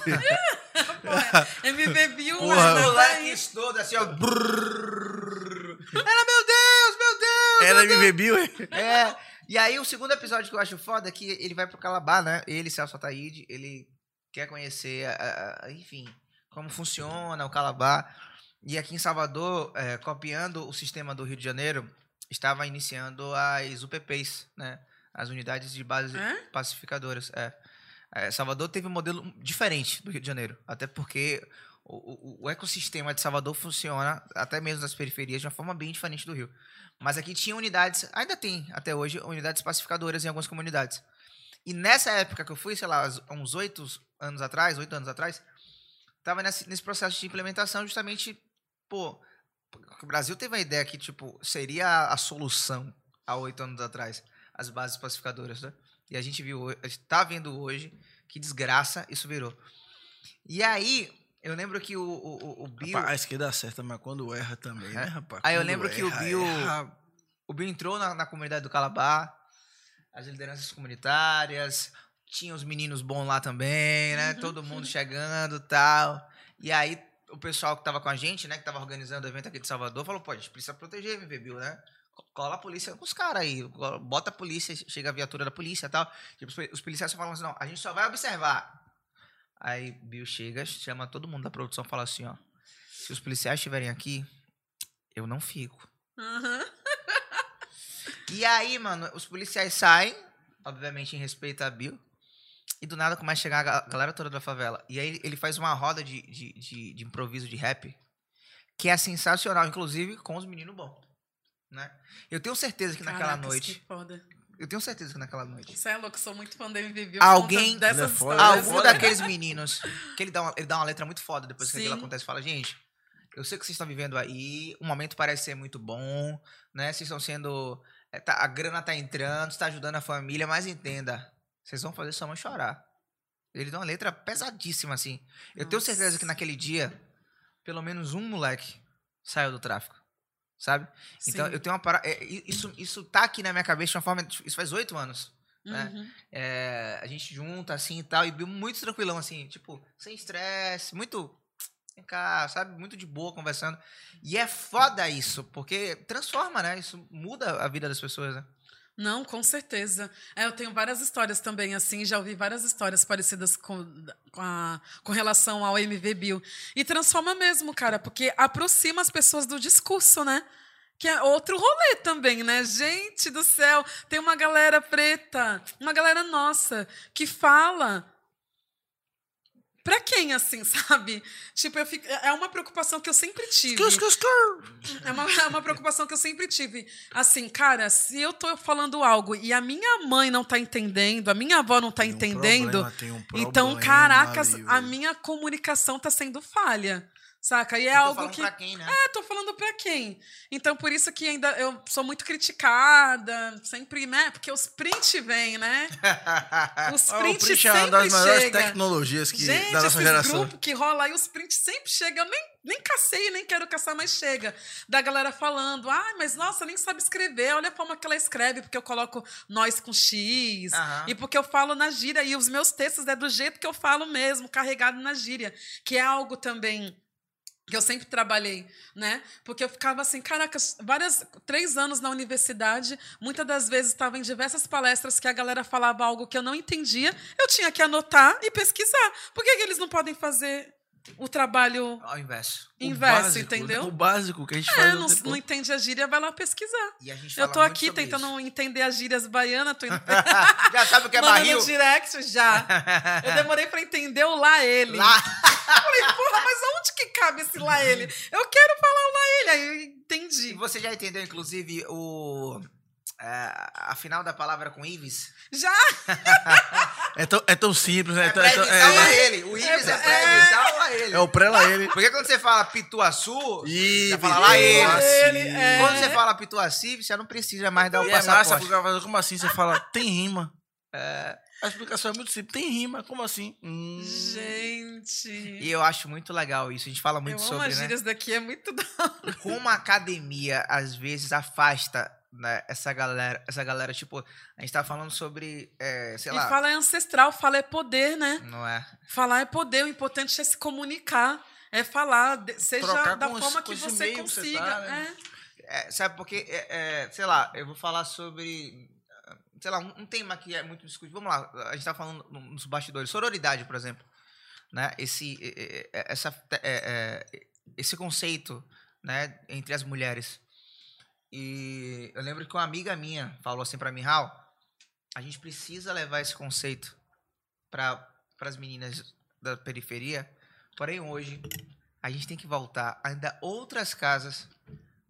MV *laughs* Bill, Porra. aí. moleques todos assim, ó. brrr. Era meu Deus, meu Deus! Era MV Bill? É. E aí, o segundo episódio que eu acho foda é que ele vai pro Calabá, né? Ele, Celso Ataíde, ele quer conhecer, a- a- enfim, como funciona o Calabá. E aqui em Salvador, é, copiando o sistema do Rio de Janeiro, estava iniciando as UPPs, né? As unidades de base É? pacificadoras. É. É, Salvador teve um modelo diferente do Rio de Janeiro, até porque o, o- o ecossistema de Salvador funciona, até mesmo nas periferias, de uma forma bem diferente do Rio. Mas aqui tinha unidades, ainda tem até hoje, unidades pacificadoras em algumas comunidades. E nessa época que eu fui, sei lá, uns oito anos atrás, oito anos atrás, tava nesse, processo de implementação justamente, pô, o Brasil teve a ideia que, tipo, seria a solução há oito anos atrás, as bases pacificadoras, né? E a gente viu, ho- a gente tá vendo hoje que desgraça isso virou. E aí, eu lembro que o, o, o- Bill... Rapaz, a esquerda acerta, mas quando erra também, né, É. rapaz? Aí eu lembro que o erra, Bill- erra. O Bill entrou na, na comunidade do Calabá, as lideranças comunitárias, tinha os meninos bons lá também, né? Todo mundo chegando e tal. E aí o pessoal que tava com a gente, né, que tava organizando o evento aqui de Salvador, falou, pô, a gente precisa proteger a MV Bill, né? Co- Cola a polícia com os caras aí, bota a polícia, chega a viatura da polícia e tal. Tipo, os policiais só falam assim, não, a gente só vai observar. Aí Bill chega, chama todo mundo da produção e fala assim, ó, se os policiais estiverem aqui, eu não fico. Aham. E aí, mano, os policiais saem, obviamente em respeito a Bill. E do nada começa a chegar a ga- galera toda da favela. E aí ele faz uma roda de, de, de, de improviso de rap que é sensacional, inclusive com os meninos bons. Né? Eu tenho certeza que naquela noite. que foda. Eu tenho certeza que naquela noite. Você é louco, sou muito fã da MVB. Alguém- dessas é foda. Algum daqueles meninos que ele dá, uma, ele dá uma letra muito foda depois que aquilo Sim. acontece. Fala, gente, eu sei que vocês estão vivendo aí, o momento parece ser muito bom, né? Vocês estão sendo. é, tá- a grana tá entrando, está ajudando a família, mas entenda, vocês vão fazer sua mãe chorar. Ele dá uma letra pesadíssima, assim. Eu tenho certeza que Nossa. naquele dia, pelo menos um moleque saiu do tráfico. Sabe? Então Sim. eu tenho uma parada. isso, isso tá aqui na minha cabeça de uma forma. Isso faz oito anos. né? Uhum. É, a gente junta, assim, e tal, e muito tranquilão, assim, tipo, sem estresse, muito, vem cá, sabe, muito de boa, conversando. E é foda isso, porque transforma, né, isso muda a vida das pessoas, né. Não, com certeza. É, eu tenho várias histórias também, assim, já ouvi várias histórias parecidas com, com, a- com relação ao MV Bill. E transforma mesmo, cara, porque aproxima as pessoas do discurso, né? Que é outro rolê também, né? Gente do céu, tem uma galera preta, uma galera nossa, que fala. Pra quem, assim, sabe? Tipo, eu fico, é uma preocupação que eu sempre tive. É uma, é uma preocupação que eu sempre tive. Assim, cara, se eu tô falando algo e a minha mãe não tá entendendo, a minha avó não tá Tem um entendendo, problema, tem um então, problema caracas, ali, a minha comunicação tá sendo falha. Saca? E é algo falando que. pra quem, né? É, tô falando pra quem? Então, por isso que ainda eu sou muito criticada, sempre, né? Porque os print vêm, né? *laughs* Os Ah, o print é uma das melhores chegam. tecnologias que, Gente, da nossa geração. grupos que rola aí, os prints sempre chegam. Eu nem, nem cacei, nem quero caçar, mas chega. Da galera falando, ah, mas nossa, nem sabe escrever. Olha a forma que ela escreve, porque eu coloco nós com X. Aham. E porque eu falo na gíria. E os meus textos é do jeito que eu falo mesmo, carregado na gíria. Que é algo também que eu sempre trabalhei, né? Porque eu ficava assim, caraca, várias três anos na universidade, muitas das vezes estava em diversas palestras que a galera falava algo que eu não entendia, eu tinha que anotar e pesquisar. Por que, que eles não podem fazer o trabalho Ao inverso. Inverso, básico, entendeu? O básico que a gente É, faz. não, não entende a gíria, vai lá pesquisar. E a gente Eu tô aqui tentando isso. entender as gírias baianas, tô *laughs* indo Já sabe o que é Manda barril? no direct já. Eu demorei pra entender o lá ele. Lá. Falei, porra, mas aonde que cabe esse lá ele? Eu quero falar o lá ele. Aí eu E entendi. você já entendeu, inclusive, o... é, a final da palavra com Ives? Já? É tão, é tão simples, né? É É, é Ives, é- salva ele. O Ives é, É- pra é- Ives, salva ele. é o pré lá ele. Porque quando você fala Pituaçu, Ih, já fala lá ele. Ele, é. Quando você fala Pituaci, você não precisa mais dar o E é massa passaporte. ela fala, como assim? Você fala, tem rima. É, A explicação é muito simples. Tem rima, como assim? Hum. Gente. e eu acho muito legal isso. A gente fala muito eu amo sobre, as né? gírias daqui, é muito da Como a academia, às vezes, afasta né, essa galera. Essa galera, tipo, a gente tá falando sobre, é, sei E lá... fala é ancestral, fala é poder, né? Não é? Falar é poder, o importante é se comunicar. É falar, seja Trocar da forma com que você que você consiga. tá, né? é. É, sabe, porque, é, é, sei lá, eu vou falar sobre, sei lá, um, um tema que é muito discutido. Vamos lá, a gente tá falando no- nos bastidores. Sororidade, por exemplo. Né? Esse, essa, é, é, esse conceito né, entre as mulheres. E eu lembro que uma amiga minha falou assim pra mim, Raul, a gente precisa levar esse conceito para as meninas da periferia, porém hoje a gente tem que voltar ainda outras casas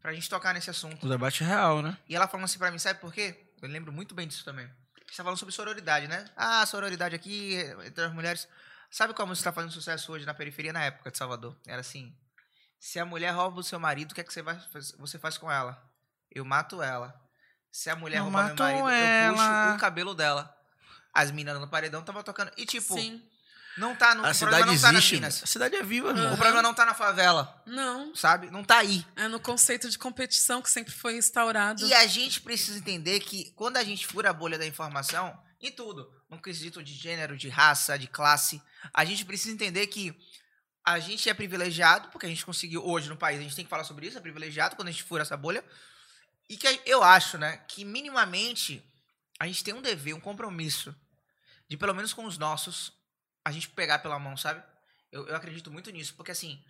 pra gente tocar nesse assunto. O debate é real, né? E ela falando assim pra mim, sabe por quê? Eu lembro muito bem disso também. A gente tá falando sobre sororidade, né? Ah, sororidade aqui entre as mulheres. Sabe como você tá fazendo sucesso hoje na periferia, na época de Salvador? Era assim, se a mulher rouba o seu marido, o que é que você, vai, você faz com ela? Eu mato ela. Se a mulher Eu rouba meu marido, eu ela. puxo o cabelo dela. As minas no paredão estavam tocando. E tipo, Sim. não tá no. A o problema cidade não tá nas existe. minas. A cidade é viva, irmão. O problema não tá na favela, Não. sabe? Não tá aí. É no conceito de competição que sempre foi instaurado. E a gente precisa entender que quando a gente fura a bolha da informação, em tudo, no quesito de gênero, de raça, de classe, a gente precisa entender que a gente é privilegiado, porque a gente conseguiu hoje no país, a gente tem que falar sobre isso, é privilegiado quando a gente fura essa bolha. E que eu acho, né, que minimamente a gente tem um dever, um compromisso de pelo menos com os nossos a gente pegar pela mão, sabe? Eu, eu acredito muito nisso, porque assim,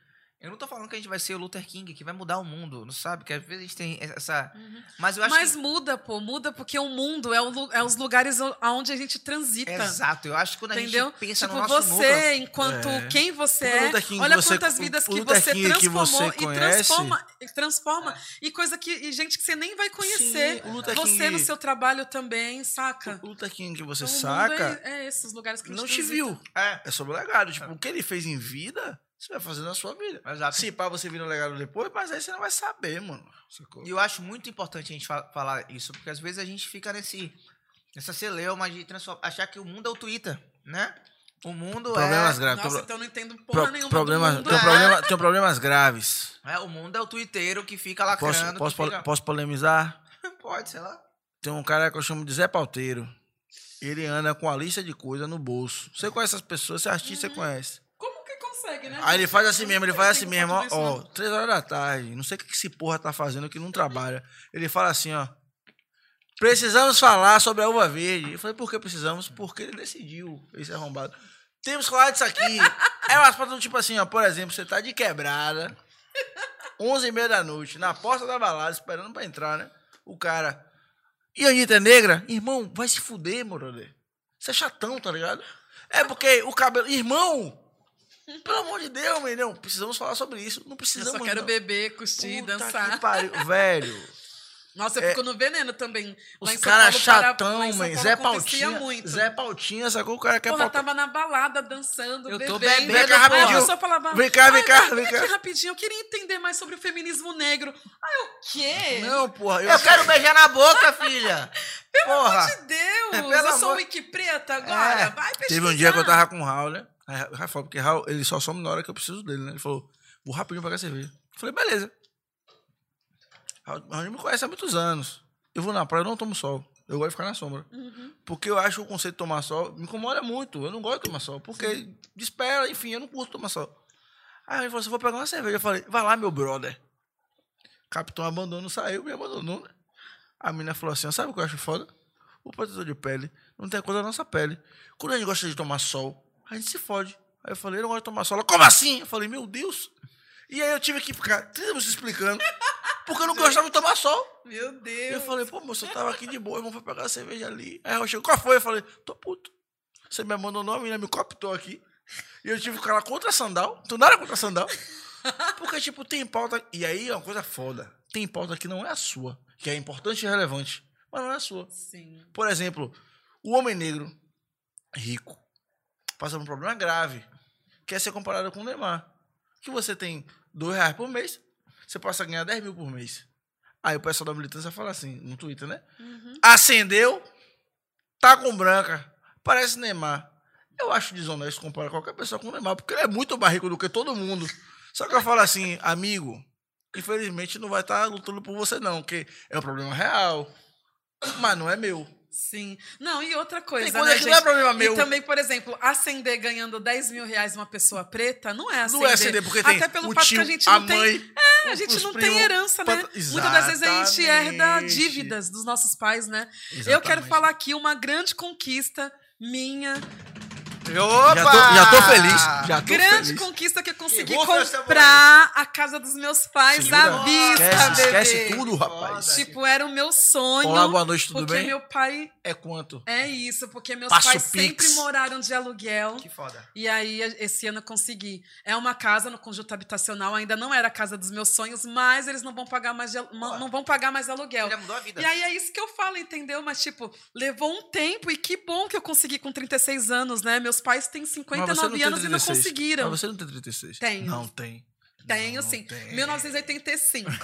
Eu não tô falando que a gente vai ser o Luther King, que vai mudar o mundo, não sabe? Que às vezes a gente tem essa. Uhum. Mas eu acho Mas que. muda, pô, muda porque o mundo é, o é os lugares o- aonde a gente transita. Exato, eu acho que quando a Entendeu? gente pensa tipo, no nosso você, núcleo. enquanto É. quem você é, Luther King olha você- quantas vidas que você King que transformou você e transforma, e transforma e coisa que e gente que você nem vai conhecer. Sim, o Luther você King- no seu trabalho também, saca? O Luther King que você Então, o mundo saca é, é esses lugares que a gente não te transita. viu. É, É sobre o legado. Tipo, o que ele fez em vida, você vai fazer na sua vida. exato. Se pá, você vir no legado depois, mas aí você não vai saber, mano. Sacou? E eu acho muito importante a gente fa- falar isso, porque às vezes a gente fica nesse nessa celeuma de transformar, achar que o mundo é o Twitter, né? O mundo Problemas é, graves. Nossa, Pro- então eu não entendo porra pro- nenhuma problemas, do mundo. tem, É. problema, tem problemas graves. é o mundo é o twitteiro que fica Posso, lacrando. posso, que fica- pole- posso polemizar? *laughs* Pode, sei lá. Tem um cara que eu chamo de Zé Pauteiro. Ele anda com a lista de coisas no bolso. Você conhece essas pessoas, você é artista, Uhum. você conhece. Consegue, né? Aí ele faz assim mesmo, ele faz assim mesmo, ó, ó, três horas da tarde, não sei o que esse porra tá fazendo que não trabalha. Ele fala assim, ó, precisamos falar sobre a uva verde. Eu falei, por que precisamos? Porque ele decidiu, esse arrombado. Temos que falar disso aqui. É umas paradas do tipo assim, ó, por exemplo, você tá de quebrada, onze e meia da noite, na porta da balada, esperando pra entrar, né? O cara, e a Anitta é negra? Irmão, vai se fuder, brother. Você é chatão, tá ligado? É porque o cabelo... Irmão, *laughs* pelo amor de Deus, meu irmão, precisamos falar sobre isso. Não Eu precisamos. só quero não. beber, curtir, Puta dançar. que pariu. Velho, *laughs* Nossa, eu É, fico no veneno também. Lá os caras chatão, mãe. Zé Pautinha. muito. Zé Pautinha, sacou? O cara quer Porra, pautar. tava na balada dançando, Eu bebendo. tô bebendo, Vem cá, rapidinho. pessoa falava, Vem cá, vem "Ai, cá, vem cá." rapidinho, eu queria entender mais sobre o feminismo negro. Ai, o quê? Não, porra. Eu quero beijar na boca, *laughs* filha. Porra. Meu Deus, É, pelo eu sou amor- wiki preta agora. É. Vai pesquisar. Teve um dia que eu tava com o Raul, né? Aí o falou, porque Raul, ele só some na hora que eu preciso dele, né? Ele falou, vou rapidinho pegar cerveja. Eu falei, beleza. Raul, Raul me conhece há muitos anos. Eu vou na praia, eu não tomo sol. Eu gosto de ficar na sombra. Uhum. Porque eu acho o conceito de tomar sol me incomoda muito. Eu não gosto de tomar sol. Porque desespera, enfim, eu não curto tomar sol. Aí ele falou assim: vou pegar uma cerveja. Eu falei: vai lá, meu brother. Capitão abandono saiu, me abandonou, né? A menina falou assim: sabe o que eu acho foda? O protetor de pele não tem a cor da nossa pele. Quando a gente gosta de tomar sol, a gente se fode. Aí eu falei: eu não gosto de tomar sol. Ela, como assim? Eu falei: meu Deus. E aí eu tive que ficar 30 minutos explicando. Porque eu não gostava de tomar sol. Meu E Deus. eu falei, pô, moço, eu tava aqui de boa, irmão, foi pegar a cerveja ali. Aí eu chego, qual foi? Eu falei, tô puto. Você me abandonou, a menina me cooptou aqui. E eu tive que ficar lá contra sandal. Tu nada contra a sandal. Porque, tipo, tem pauta. E aí é uma coisa foda. Tem pauta que não é a sua, que é importante e relevante, mas não é a sua. Sim. Por exemplo, o homem negro, rico, passa por um problema grave, quer ser comparado com o Neymar. Que você tem dois reais por mês, você passa a ganhar 10 mil por mês. Aí o pessoal da militância fala assim, no Twitter, né? Uhum. Acendeu, tá com branca, parece Neymar. Eu acho desonesto comparar qualquer pessoa com o Neymar, porque ele é muito mais rico do que todo mundo. Só que eu falo assim, amigo, infelizmente não vai estar lutando por você não, porque é um problema real, mas não é meu. Sim. Não, e outra coisa, Tem né, gente? não é problema meu. E também, por exemplo, acender ganhando 10 mil reais uma pessoa preta não é acender. Não é acender, porque tem Até pelo o fato tio, que a gente a não tem. mãe. É, a gente não tem herança, né? pat- Muitas das vezes a gente herda Exatamente. dívidas dos nossos pais, né? Eu Exatamente. quero falar aqui uma grande conquista minha, Opa! Já tô, já tô feliz. Já tô grande feliz. conquista que eu consegui Que comprar a casa dos meus pais Segura. à vista, esquece, bebê. esquece tudo, rapaz. Foda. Tipo, era o meu sonho. Olá, boa noite, tudo porque bem? meu pai É quanto? é isso, porque meus Passa o pais sempre Pix. moraram de aluguel. Que foda. E aí, esse ano eu consegui. É uma casa no conjunto habitacional, ainda não era a casa dos meus sonhos, mas eles não vão pagar mais, de não vão pagar mais aluguel. Já mudou a vida. E aí é isso que eu falo, entendeu? Mas, tipo, levou um tempo e que bom que eu consegui com 36 anos, né? Meus pais têm Mas você 59 tem anos e não 36. conseguiram. Mas você não tem 36? Tenho. Não tem. Tenho Não sim. tem. 1985. *laughs*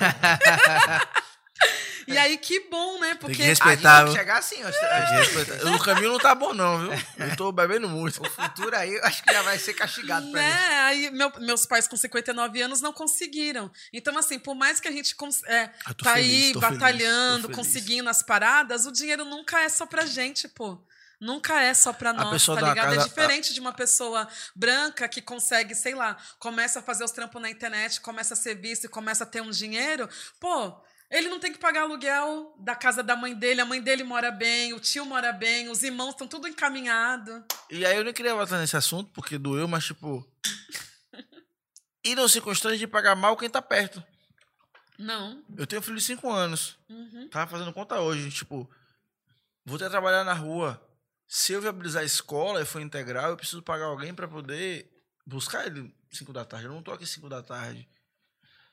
e aí, que bom, né? Porque. que A gente respeitar, tem que chegar assim, ó. Tem que respeitar. O caminho não tá bom, não, viu? Eu tô bebendo muito. O futuro aí, eu acho que já vai ser castigado pra gente. Né? Aí meu- meus pais com 59 anos não conseguiram. Então, assim, por mais que a gente cons- é, tô tá feliz, aí batalhando, feliz. conseguindo as paradas, o dinheiro nunca é só pra gente, pô. Nunca é só pra nós, tá ligado? É casa- diferente de uma pessoa branca que consegue, sei lá, começa a fazer os trampos na internet, começa a ser visto e começa a ter um dinheiro. Pô, ele não tem que pagar aluguel da casa da mãe dele, a mãe dele mora bem, o tio mora bem, os irmãos estão tudo encaminhado. E aí eu nem queria voltar nesse assunto, porque doeu, mas tipo. e não se constrange de pagar mal quem tá perto. Não. Eu tenho um filho de 5 anos. Uhum. Tava fazendo conta hoje. Tipo, vou ter que trabalhar na rua. Se eu viabilizar a escola e for integral, eu preciso pagar alguém para poder buscar ele 5 da tarde. Eu não tô aqui 5 da tarde.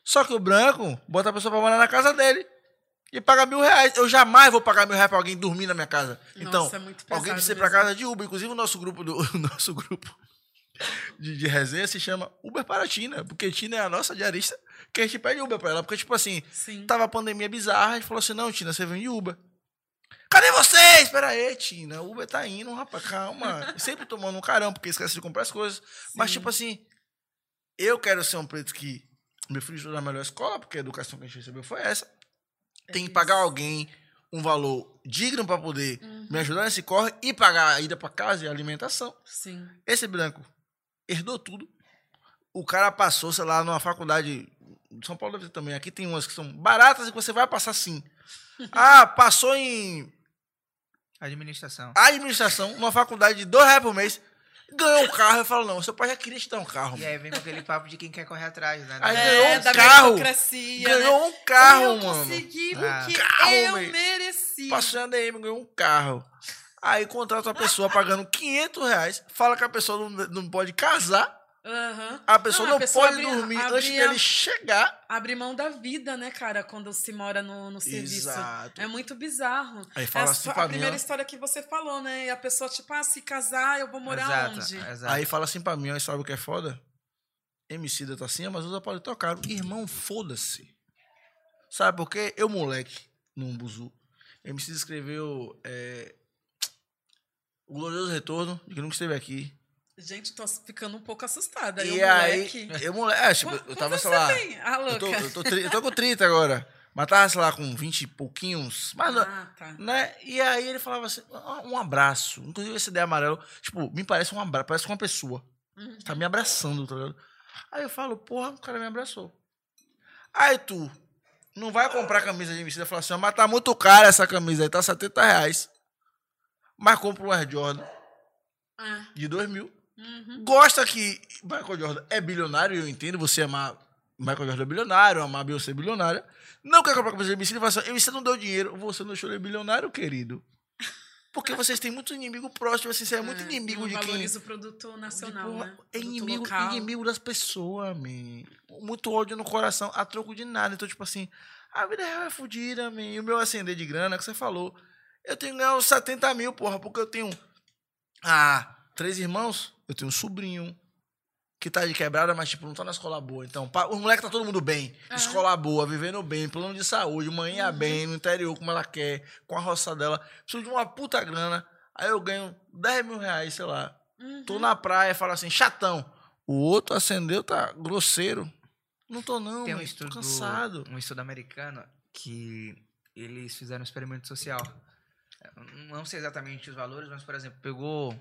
Só que o branco bota a pessoa pra morar na casa dele. E paga mil reais. Eu jamais vou pagar mil reais pra alguém dormir na minha casa. então, Nossa, é muito pesado alguém precisa ir pra casa de Uber. Inclusive, o nosso grupo, do, *laughs* o nosso grupo de, de resenha se chama Uber para a Tina. Porque Tina é a nossa diarista que a gente pede Uber pra ela. Porque, tipo assim, Sim. tava a pandemia bizarra, a gente falou assim, não, Tina, você vem de Uber. Cadê você? Espera aí, Tina. O Uber tá indo, rapaz, calma. Sempre tomando um carão, porque esquece de comprar as coisas. Mas, Sim. tipo assim, eu quero ser um preto que meu filho na melhor escola, porque a educação que a gente recebeu foi essa. Tem que pagar alguém um valor digno pra poder Uhum. me ajudar nesse corre e pagar a ida pra casa e a alimentação. Sim. Esse branco herdou tudo. O cara passou, sei lá, numa faculdade. São Paulo deve ter também. Aqui tem umas que são baratas e que você vai passar sim. Ah, passou em Administração. administração, numa faculdade de dois reais por mês. Ganhou um carro. Eu falo, não, seu pai já queria te dar um carro. E aí vem com aquele papo de quem quer correr atrás, né? Aí Da- ganhou É, um da carro. meritocracia, né? Ganhou um carro, eu mano. consegui Ah. o que Carro, eu véi. mereci. Passou em ADM, ganhou um carro. Aí contrata uma pessoa pagando 500 reais. Fala que a pessoa não, não pode casar. Aham. A pessoa não, a pessoa pode dormir abria- antes dele chegar. Abre mão da vida, né, cara, quando se mora no, no serviço. Exato. É muito bizarro. Aí fala é a, assim sua- pra a primeira história que você falou, né? E a pessoa, tipo, ah, se casar, eu vou morar exato, onde? exato. Aí fala assim pra mim, ó, sabe o que é foda? MC da Tacinha, mas usa paletó caro. Irmão, foda-se. Sabe por quê? Eu, moleque, num buzu. MC escreveu é, o glorioso retorno, de que nunca esteve aqui. Gente, tô ficando um pouco assustada. e eu, aí, moleque. eu, moleque, é, tipo, Qu- eu tava, sei lá? Ah, eu tô, eu, tô, eu tô com 30 agora, mas tava, sei lá, com 20 e pouquinhos, mas, Ah, tá. né? E aí ele falava assim, "Ah, um abraço, inclusive esse ideia amarelo, tipo, me parece um abraço, parece uma pessoa. Uhum. Tá me abraçando, tá ligado? Aí eu falo, porra, o cara me abraçou. Aí tu não vai comprar camisa de MC e fala assim, ó, mas tá muito cara essa camisa aí, tá 70 reais. Mas compra um Air Jordan Ah, de 2 mil. Uhum. Gosta que Michael Jordan é bilionário, eu entendo, você amar Michael Jordan é bilionário, amar Beyoncé é bilionária. Não quer comprar de MC e fala assim, MC não deu dinheiro, você não deixou ele bilionário, querido. Porque vocês têm muito inimigo próximo, assim, você é muito É, inimigo de quem... valoriza o produto nacional, Porra, né? É inimigo, local. inimigo das pessoas, man. Muito ódio no coração, a troco de nada. Então, tipo assim, a vida real é fodida, man. E o meu acender de grana, que você falou. Eu tenho que ganhar uns 70 mil, porra, porque eu tenho. Ah, três irmãos. Eu tenho um sobrinho que tá de quebrada, mas, tipo, não tá na escola boa. Então, pá, o moleque tá todo mundo bem. Aham. Escola boa, vivendo bem, plano de saúde, manhã Uhum. bem, no interior, como ela quer, com a roça dela. Preciso de uma puta grana. Aí eu ganho 10 mil reais, sei lá. Uhum. Tô na praia, fala assim, chatão. O outro acendeu, tá grosseiro. Não tô não, Tem um estudo, tô cansado. um estudo americano que eles fizeram um experimento social. Não sei exatamente os valores, mas, por exemplo, pegou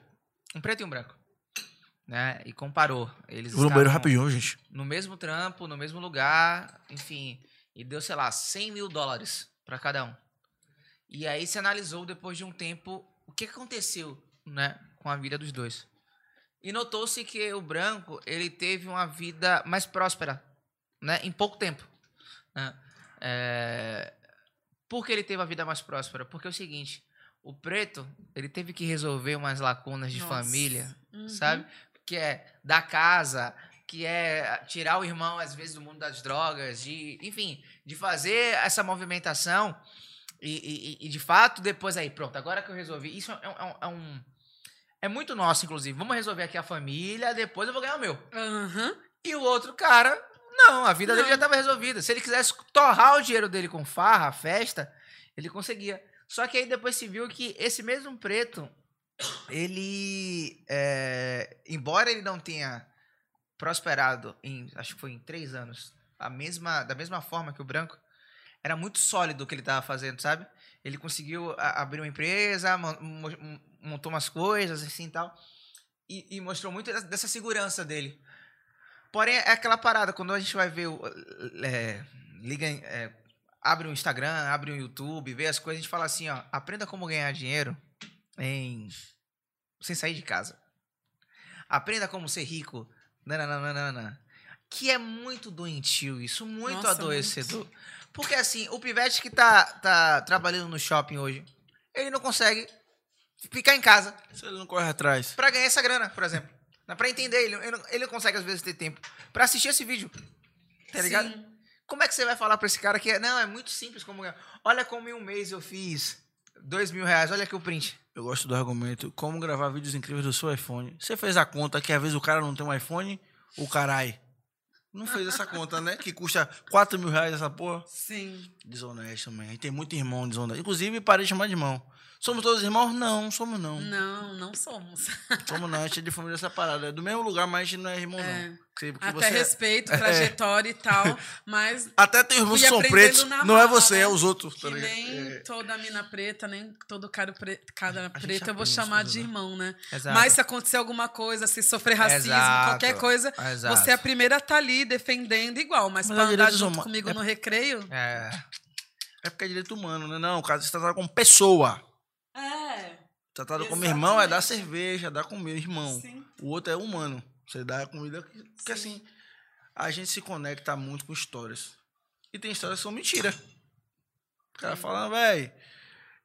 um preto e um branco, né? E comparou. Eles Vou no banheiro rapidinho, gente. no mesmo trampo, no mesmo lugar, enfim. E deu, sei lá, 100 mil dólares para cada um. E aí se analisou depois de um tempo o que aconteceu, né, com a vida dos dois. E notou-se que o branco ele teve uma vida mais próspera, né, em pouco tempo. Né? É, Por que ele teve a vida mais próspera? Porque é o seguinte, o preto ele teve que resolver umas lacunas de Nossa. família, Uhum. sabe? Que é da casa, que é tirar o irmão, às vezes, do mundo das drogas, de, enfim, de fazer essa movimentação e, e- e, de fato, depois aí, pronto, agora que eu resolvi. Isso é, um- é um- é um. É muito nosso, inclusive. Vamos resolver aqui a família, depois eu vou ganhar o meu. Aham. E o outro cara, não, a vida dele Não. já estava resolvida. Se ele quisesse torrar o dinheiro dele com farra, festa, ele conseguia. Só que aí depois se viu que esse mesmo preto, ele, é, embora ele não tenha prosperado em, acho que foi em três anos, a mesma, da mesma forma que o branco, era muito sólido o que ele estava fazendo, sabe? Ele conseguiu a- abrir uma empresa, mon- mo- montou umas coisas assim e tal, e, mostrou muito dessa- segurança dele. Porém, é aquela parada, quando a gente vai ver, é, liga, é, abre um Instagram, abre um YouTube, vê as coisas, a gente fala assim, ó, aprenda como ganhar dinheiro em sem sair de casa. Aprenda como ser rico. Nananana. que é muito doentio isso, muito Nossa, adoecedor. Porque assim, o pivete que tá, tá trabalhando no shopping hoje, ele não consegue ficar em casa Se ele não corre atrás. pra ganhar essa grana, por exemplo. Pra entender, ele, ele, não- ele não consegue às vezes ter tempo pra assistir esse vídeo. Tá ligado? Sim. Como é que você vai falar pra esse cara que é, não, é muito simples como ganhar. Olha como em um mês eu fiz dois mil reais, olha aqui o print. Eu gosto do argumento. Como gravar vídeos incríveis do seu iPhone. Você fez a conta que às vezes o cara não tem um iPhone, o carai. Não fez essa conta, né? Que custa 4 mil reais essa porra. Sim. Desonesto, man. Gente tem muito irmão desonesto. Inclusive, parei de chamar de irmão. Somos todos irmãos? Não, somos não. Não, não somos. *laughs* Somos não. A gente é de família separada. É do mesmo lugar, mas a gente não é irmão, É. não. Porque- Até você- é. respeito, *laughs* trajetória e tal, mas Até tem irmãos que são pretos. Não é marra, você, né? é os outros. que tá nem É. toda mina preta, nem todo cara, pre... cara preto eu vou chamar de coisas, irmão, né? Exato. Mas se acontecer alguma coisa, se sofrer racismo, Exato. qualquer coisa, Exato. você é a primeira a estar ali defendendo igual, mas, Mas pra é andar direitos junto humanos. comigo É- no recreio. É. É porque é direito humano, né? Não, o cara se tratado como pessoa. Tratado como irmão é dar Exatamente. cerveja, dar comida, irmão. Sim. O outro é humano. Você dá a comida. que- Porque assim, a gente se conecta muito com histórias. E tem histórias que são mentira. O cara falando, velho,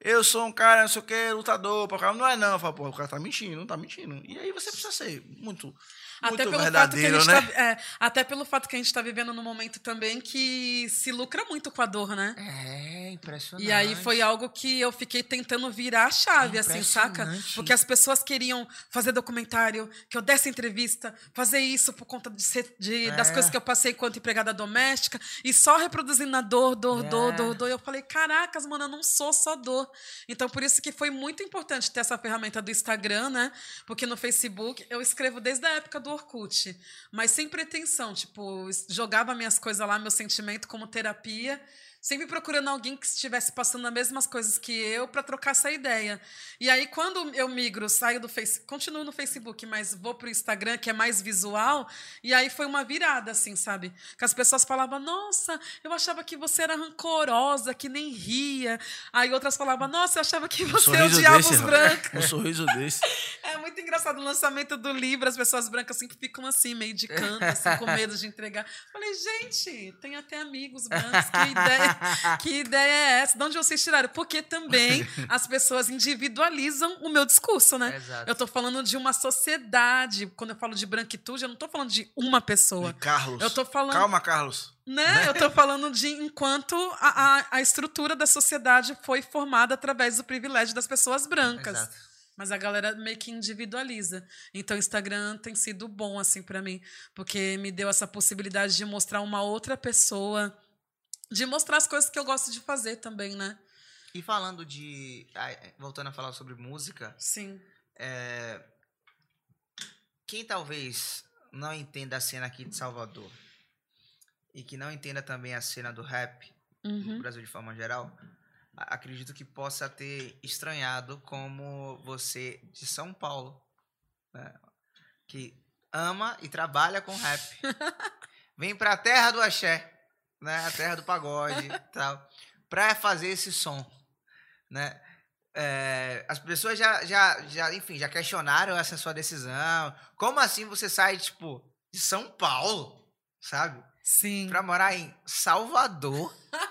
eu sou um cara, não sei o que, lutador. Pra cara, não é não. Fala, pô, o cara tá mentindo, não tá mentindo. E aí você precisa ser muito, Até pelo, fato que a verdadeiro, gente né? tá, é, até pelo fato que a gente está vivendo num momento também que se lucra muito com a dor, né? É, impressionante. E aí foi algo que eu fiquei tentando virar a chave, assim, saca? Porque as pessoas queriam fazer documentário, que eu desse entrevista, fazer isso por conta de ser- de- das É. coisas que eu passei enquanto empregada doméstica, e só reproduzindo a dor, dor, dor, É. dor, dor. E eu falei, caracas, mano, eu não sou só dor. Então, por isso que foi muito importante ter essa ferramenta do Instagram, né? Porque no Facebook eu escrevo desde a época do Orkut, mas sem pretensão. Tipo, jogava minhas coisas lá, meu sentimento como terapia, sempre procurando alguém que estivesse passando as mesmas coisas que eu para trocar essa ideia. E aí, quando eu migro, saio do Facebook, continuo no Facebook, mas vou pro Instagram, que é mais visual, e aí foi uma virada, assim, sabe? Que as pessoas falavam, nossa, eu achava que você era rancorosa, que nem ria. Aí outras falavam, nossa, eu achava que Um você sorriso odiava desse, os rapaz. brancos. Um sorriso desse. *laughs* É muito engraçado o lançamento do livro, as pessoas brancas sempre ficam assim, meio de canto, assim, com medo de entregar. Falei, gente, tem até amigos brancos, que *laughs* ideia, *laughs* que ideia é essa? De onde vocês tiraram? Porque também *laughs* as pessoas individualizam o meu discurso, né? Exato. Eu tô falando de uma sociedade. Quando eu falo de branquitude, eu não tô falando de uma pessoa. De Carlos. Eu tô falando Calma, Carlos. né? Eu tô falando de enquanto a, a, a estrutura da sociedade foi formada através do privilégio das pessoas brancas. Exato. Mas a galera meio que individualiza. Então o Instagram tem sido bom assim para mim, porque me deu essa possibilidade de mostrar uma outra pessoa, de mostrar as coisas que eu gosto de fazer também, né? E falando de. Voltando a falar sobre música, Sim. é, quem talvez não entenda a cena aqui de Salvador e que não entenda também a cena do rap no Uhum. Brasil de forma geral, a- acredito que possa ter estranhado como você de São Paulo, né, que ama e trabalha com rap, *laughs* vem pra terra do axé, né, a terra do pagode, *laughs* tal, pra fazer esse som, né? É, as pessoas já, já, já, enfim, já questionaram essa sua decisão. Como assim você sai, tipo, de São Paulo, sabe? Sim. Pra morar em Salvador. *laughs*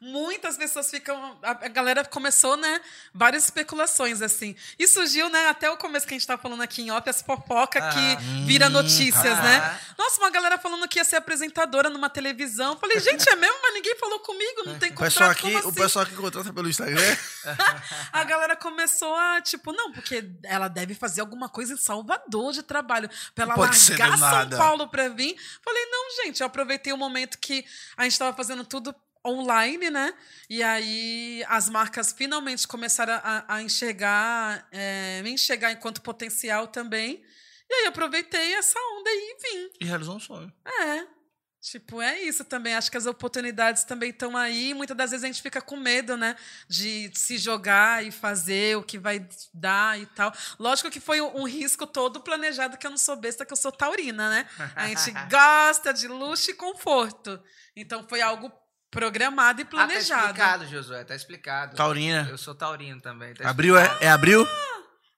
Muitas pessoas ficam. A galera começou, né? Várias especulações, assim. E surgiu, né? Até o começo que a gente tá falando aqui em off, as fofoca Ah. que vira notícias, Ah. né? Nossa, uma galera falando que ia ser apresentadora numa televisão. Falei, gente, é mesmo? Mas ninguém falou comigo, não tem O contrato, pessoal aqui, como assim? o pessoal aqui contrata pelo Instagram. *laughs* A galera começou a, tipo, não, porque ela deve fazer alguma coisa em Salvador de trabalho. Pra ela largar São. Paulo pra vir. Falei, não, gente, eu aproveitei o momento que a gente tava fazendo tudo online, né? E aí as marcas finalmente começaram a, a enxergar, é, me enxergar enquanto potencial também. E aí aproveitei essa onda e vim. E realizou um sonho. É. Tipo, é isso também. Acho que as oportunidades também estão aí. Muitas das vezes a gente fica com medo, né? De se jogar e fazer o que vai dar e tal. Lógico que foi um, risco todo planejado, que eu não sou besta, que eu sou taurina, né? A gente *laughs* gosta de luxo e conforto. Então foi algo programado e Ah, tá planejado. explicado, Josué, tá explicado. Taurina. Eu sou taurino também. Tá Abril é, é abril?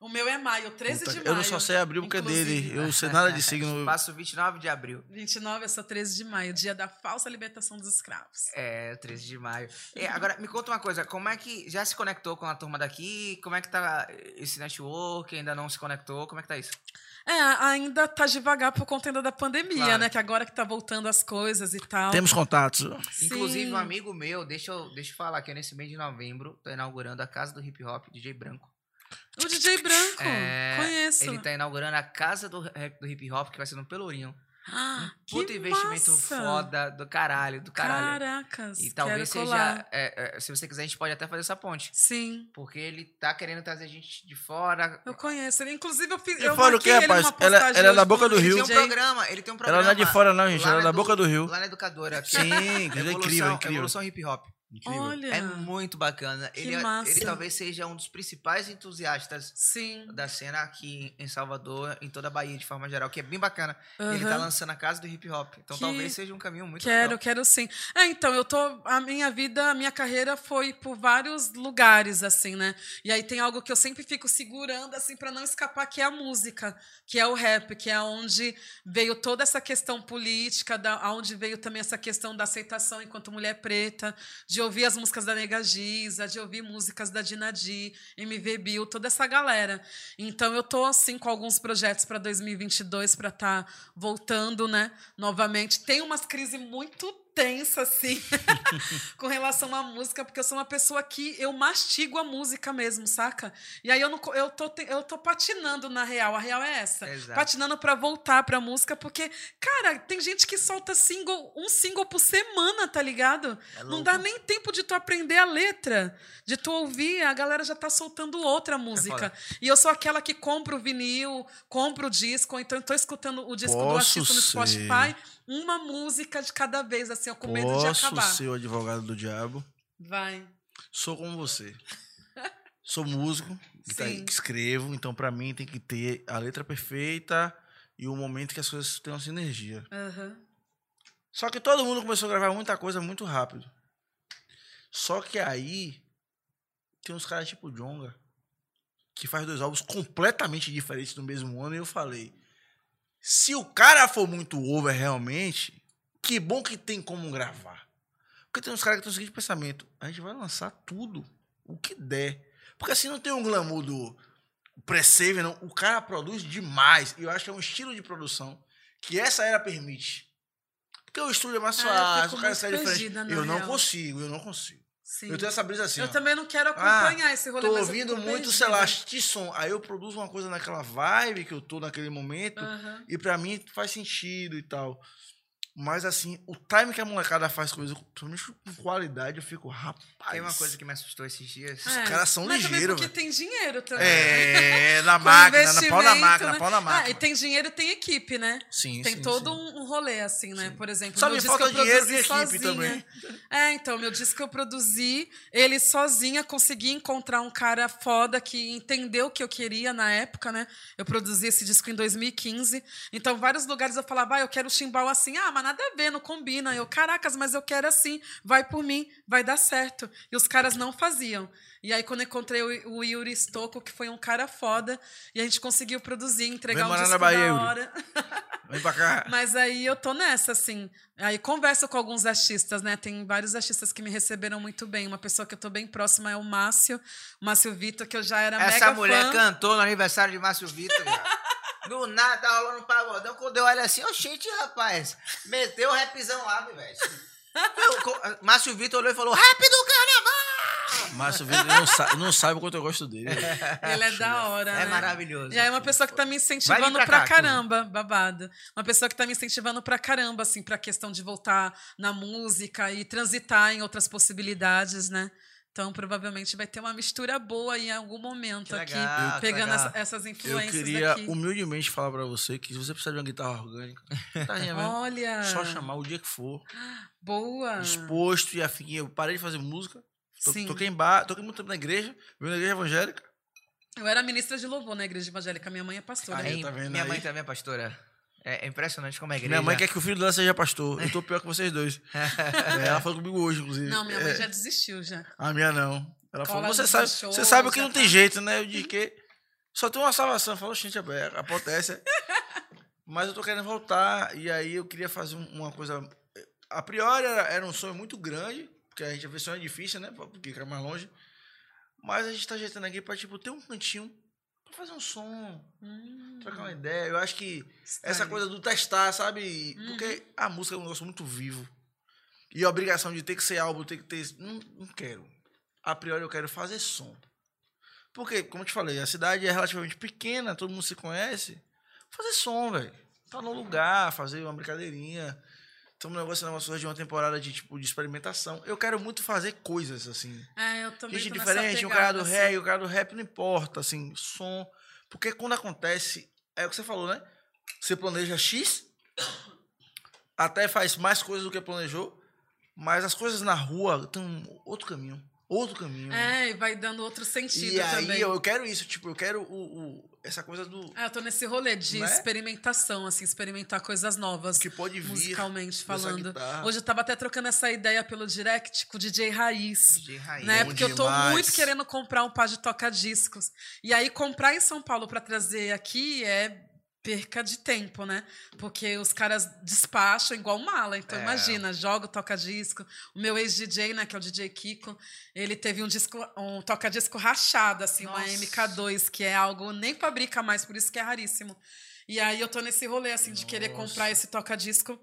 O meu é maio, 13 Puta, de eu maio. não só sei abrir porque é dele. Eu sei nada de signo. Passo 29 de abril. 29, eu sou 13 de maio, dia da falsa libertação dos escravos. É, 13 de maio. É, agora, me conta uma coisa, como é que já se conectou com a turma daqui? Como é que tá esse network? Ainda não se conectou? Como é que tá isso? É, ainda tá devagar por conta ainda da pandemia, Claro. né? Que agora que tá voltando as coisas e tal. Temos contatos. Sim. Inclusive, um amigo meu, deixa eu, deixa eu falar que nesse mês de novembro, tô inaugurando a Casa do Hip Hop, DJ Branco. O DJ Branco, É, conheço. Ele tá inaugurando a Casa do, do Hip Hop, que vai ser no Pelourinho. Ah, Puta que investimento massa. foda do caralho, do caralho. Caracas, E talvez quero seja. colar. é, é, se você quiser, a gente pode até fazer essa ponte. Sim, Porque ele tá querendo trazer gente de fora. eu conheço. ele. Inclusive, eu fiz. De eu fora o ele rapaz? Ela- postagem ela é da boca do Rio. Ele tem um programa, ele tem um Ela programa. não é de fora, não, gente. lá Ela é na da boca do Rio. Lá na educadora. aqui. Sim, que é Evolução, incrível, incrível. Evolução hip hop. Incrível. Olha, É muito bacana. Ele, é- ele talvez seja um dos principais entusiastas sim. da cena aqui em Salvador, em toda a Bahia de forma geral, que é bem bacana. E Ele tá lançando a casa do hip hop. Então Que- talvez seja um caminho muito Quero, legal. quero sim. É, então, eu tô. A minha vida, a minha carreira foi por vários lugares, assim, né? E aí tem algo que eu sempre fico segurando, assim, para não escapar, que é a música, que é o rap, que é onde veio toda essa questão política, da, onde veio também essa questão da aceitação enquanto mulher preta, de ouvir as músicas da Nega Giza, de ouvir músicas da Dinadi, MV Bill, toda essa galera. Então eu tô assim com alguns projetos para 2022 para estar voltando, né, novamente. Tem umas crises muito tensas assim *laughs* com relação à música, porque eu sou uma pessoa que eu mastigo a música mesmo, saca? E aí eu não eu tô eu tô patinando na real, a real é essa. Exato. Patinando para voltar pra música, porque cara, tem gente que solta single, um single por semana, tá ligado? É Não dá nem tempo de tu aprender a letra, de tu ouvir, a galera já tá soltando outra música. foda. e eu sou aquela que compra o vinil, compra o disco, então eu tô escutando o disco do Posso artista no ser. Uma música de cada vez, assim, eu com medo de Posso acabar. ser o advogado do diabo? Vai. Sou como você. *laughs* Sou músico, Sim. escrevo, então pra mim tem que ter a letra perfeita e o momento que as coisas tenham sinergia. Aham. Só que todo mundo começou a gravar muita coisa muito rápido. Só que aí tem uns caras tipo Jonga que faz dois álbuns completamente diferentes no mesmo ano e eu falei, se o cara for muito over realmente, que bom que tem como gravar. Porque tem uns caras que têm o seguinte pensamento, a gente vai lançar tudo, o que der. Porque assim não tem um glamour do pre-save, não. O cara produz demais. E eu acho que é um estilo de produção que essa era permite. Porque o estúdio é mais Ah, fácil, fico o cara sai perdida, na Eu não real. consigo, eu não consigo. Sim. Eu tenho essa brisa assim. Eu ó. também não quero acompanhar esse rolê, Tô ouvindo muito, sei lá, perdida. Tisson. Aí eu produzo uma coisa naquela vibe que eu tô naquele momento. E pra mim faz sentido e tal. Mas assim, o time que a molecada faz coisa, principalmente com qualidade, eu fico, rapaz. Tem uma coisa que me assustou esses dias. Os caras são ligeiros, porque velho. tem dinheiro também. É, na *laughs* Com máquina, na pau na máquina, né? pau na Ah, máquina. e tem dinheiro e tem equipe, né? Sim, Tem sim, todo sim. Um, rolê, assim, né? Por exemplo, Só meu me disco falta eu dinheiro produzi e equipe sozinha. também. É, então, meu disco que eu produzi, ele sozinha consegui encontrar um cara foda que entendeu o que eu queria na época, né? Eu produzi esse disco em 2015. Então, vários lugares eu falava, ah, eu quero chimbal assim. Ah, mas nada a ver, não combina. Eu, caracas, mas eu quero assim. Vai por mim, vai dar certo. E os caras não faziam. E aí, quando eu encontrei o, o Yuri Stocco, que foi um cara foda, e a gente conseguiu produzir, entregar Vem um disco na Bahia, da hora. *laughs* Vem pra cá. *laughs* Mas aí eu tô nessa, assim. Aí converso com alguns artistas, né? Tem vários artistas que me receberam muito bem. Uma pessoa que eu tô bem próxima é o Márcio, o Márcio Vitor, que eu já era Essa mega mulher fã. cantou no aniversário de Márcio Vitor. *laughs* já. Do nada, tá rolando um pagodão. Quando eu olho assim, oxente, rapaz. Meteu o rapzão lá, velho. Márcio Vitor olhou e falou: Rap do carnaval! Márcio Vitor não, sa não sabe o quanto eu gosto dele. Ele é da hora, É né? maravilhoso. E aí é uma pessoa que tá me incentivando pra, pra cá, caramba, babado. Uma pessoa que tá me incentivando pra caramba, assim, pra questão de voltar na música e transitar em outras possibilidades, né? Então, provavelmente vai ter uma mistura boa em algum momento aqui, legal, que pegando essa- essas Eu influências queria daqui. humildemente falar pra você que se você precisar de uma guitarra orgânica, *laughs* guitarrinha mesmo, Olha, só chamar o dia que for. boa. Disposto e afim. Eu parei de fazer música. To Sim. toquei em bar, toquei muito tempo na igreja, vim na igreja evangélica. Eu era ministra de louvor na igreja evangélica. Minha mãe é pastora. Aí, Aí, tá vendo minha aí? mãe também é pastora. É é impressionante como é igreja. Minha mãe quer que o filho dela seja pastor. Eu tô pior que vocês dois. *laughs* É, ela falou comigo hoje, inclusive. Não, minha mãe É, já desistiu já. A minha não. Ela falou, Cola você nos sabe, cachorros, você sabe que não tá." tem jeito, né? Eu disse que Só tem uma salvação. Falou, gente, é, acontece. *laughs* Mas eu tô querendo voltar. E aí eu queria fazer um- uma coisa. A priori era, era um sonho muito grande, porque a gente vê sonho é difícil, né? Porque fica mais longe. Mas a gente tá ajeitando aqui pra, tipo, ter um cantinho pra fazer um som, Hum, trocar uma ideia. Eu acho que essa style. coisa do testar, sabe? Porque a música é um negócio muito vivo. E a obrigação de ter que ser álbum, ter que ter. Não, não quero. A priori eu quero fazer som. Porque, como eu te falei, a cidade é relativamente pequena, todo mundo se conhece. Fazer som, velho. Tá no lugar, fazer uma brincadeirinha. Estamos negociando umas coisas de uma temporada de tipo de experimentação. Eu quero muito fazer coisas assim. É, eu também Gente diferente, um cara do pegada, reggae, o cara do rap, não importa, assim, som. Porque quando acontece, é o que você falou, né? Você planeja X, até faz mais coisas do que planejou, mas as coisas na rua têm um outro caminho. Outro caminho. É, e vai dando outro sentido e aí também. eu, eu quero isso, tipo, eu quero o, o- essa coisa do É, eu tô nesse rolê de Né? experimentação, assim, experimentar coisas novas. que pode vir. musicalmente falando. Hoje eu tava até trocando essa ideia pelo direct com o DJ Raiz. DJ Raiz. Né? Bom Porque eu tô demais. muito querendo comprar um par de toca-discos. E aí, comprar em São Paulo pra trazer aqui é perca de tempo, né? Porque os caras despacham igual mala. Então, É. imagina, joga o toca-disco. O meu ex-DJ, né, que é o DJ Kiko, ele teve um disco, um toca-disco rachado, assim, uma Nossa. MK2, que é algo nem fabrica mais, por isso que é raríssimo. E aí eu tô nesse rolê, assim, de querer Nossa. comprar esse toca-disco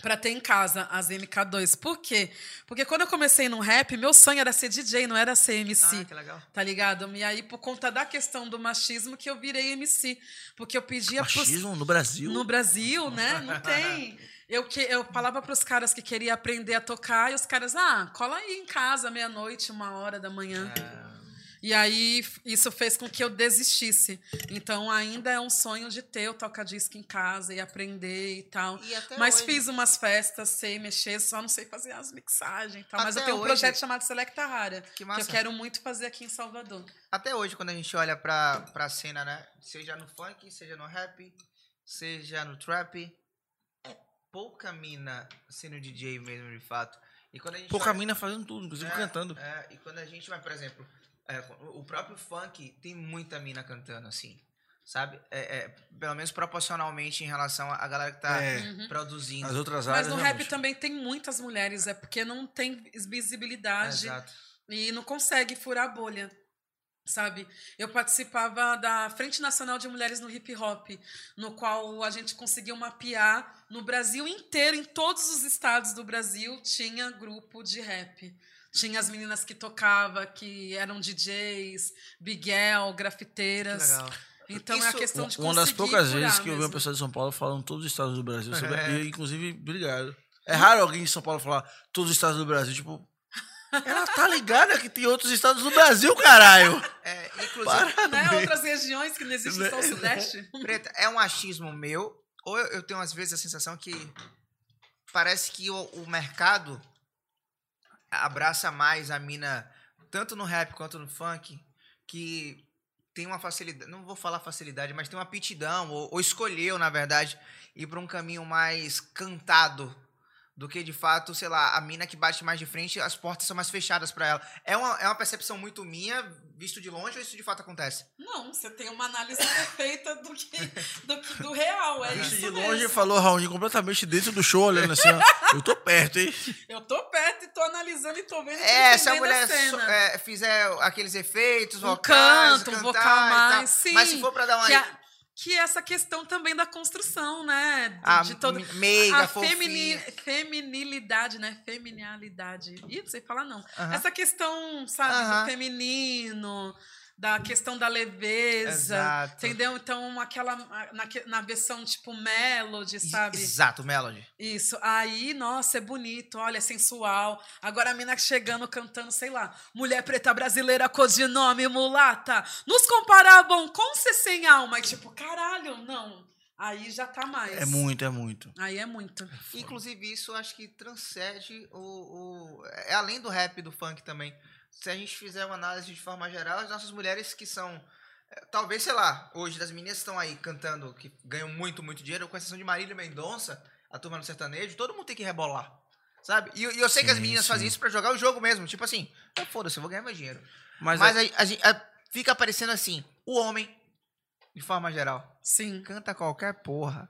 pra ter em casa as MK2. Por quê? Porque quando eu comecei no rap, meu sonho era ser DJ, não era ser MC. Ah, que legal. Tá ligado? E aí, por conta da questão do machismo, que eu virei MC. Porque eu pedia pros- Machismo no Brasil. no Brasil, né? *laughs* Não tem. Eu, que, eu falava pros caras que queria aprender a tocar, e os caras, ah, cola aí em casa, meia-noite, uma hora da manhã. É, E aí, isso fez com que eu desistisse. Então, ainda é um sonho de ter o toca-disco em casa e aprender e tal. E até Mas hoje- fiz umas festas, sei mexer, só não sei fazer as mixagens e tal. Mas eu Até tenho um hoje- projeto chamado Selecta Rara, Que que eu quero muito fazer aqui em Salvador. Até hoje, quando a gente olha pra, pra cena, né? Seja no funk, seja no rap, seja no trap, é pouca mina sendo DJ mesmo, de fato. E quando a gente Pouca olha- mina fazendo tudo, inclusive É, cantando. É, e quando a gente vai, por exemplo, é, o próprio funk tem muita mina cantando, assim. Sabe? É, é, pelo menos proporcionalmente em relação à galera que tá É. Uhum. produzindo. As outras Mas áreas. no rap realmente. também tem muitas mulheres, é porque não tem visibilidade Exato. e não consegue furar a bolha. Sabe? Eu participava da Frente Nacional de Mulheres no Hip Hop, no qual a gente conseguiu mapear no Brasil inteiro, em todos os estados do Brasil, tinha grupo de rap. Tinha as meninas que tocavam, que eram DJs, Biguel, Que grafiteiras. legal. Então é Isso- a questão de Uma das conseguir poucas vezes que eu vi uma pessoa de São Paulo falando todos os estados do Brasil. Sobre, É. e, inclusive, obrigado. É raro alguém de São Paulo falar todos os estados do Brasil. Tipo, ela tá ligada que tem outros estados do Brasil, caralho. É, inclusive, Né? Outras regiões que não existem só o Sudeste. *laughs* Preta, é um achismo meu, ou eu, eu tenho às vezes a sensação que parece que o, o mercado abraça mais a mina, tanto no rap quanto no funk, que tem uma facilidade, não vou falar facilidade, mas tem uma aptidão, ou, ou escolheu, na verdade, ir para um caminho mais cantado do que de fato, sei lá, a mina que bate mais de frente, as portas são mais fechadas para ela. É uma, é uma percepção muito minha, visto de longe, ou isso de fato acontece? Não, você tem uma análise perfeita do, que, do, que- do real. É Visto isso de mesmo. longe, falou Raul completamente dentro do show, olhando assim, ó. Eu tô perto, hein? Eu tô perto e tô analisando e tô vendo É, se a mulher so- é, fizer aqueles efeitos, Um vocais, canto, um cantar vocal e tal. mais, sim. Mas se for pra dar uma que, é essa questão também da construção, né? De, a de todo, me- meiga, a femini, feminilidade, né? Feminilidade. Ih, não sei falar, não. Aham. Essa questão, sabe, Aham. do feminino, da questão da leveza. Exato. Entendeu? Então, aquela. Na, na versão tipo melody, sabe? Exato, Melody. Isso. Aí, nossa, é bonito, olha, é sensual. Agora a mina chegando cantando, sei lá, mulher preta brasileira, codinome, mulata. Nos comparavam com ser sem alma. E tipo, caralho, não. Aí já tá mais. É muito, é muito. Aí é muito. Inclusive, isso acho que transcende o, o. É além do rap e do funk também. Se a gente fizer uma análise de forma geral, as nossas mulheres que são. é, Talvez, sei lá, hoje das meninas que estão aí cantando, que ganham muito, muito dinheiro, com exceção de Marília Mendonça, a turma no sertanejo, todo mundo tem que rebolar. Sabe? E, eu- e eu sei que as Sim, meninas sim. fazem isso pra jogar o jogo mesmo. Tipo assim, ah, foda-se, eu vou ganhar mais dinheiro. Mas, Mas é- a, a gente- a- fica parecendo assim, O homem, de forma geral, Sim. canta qualquer porra,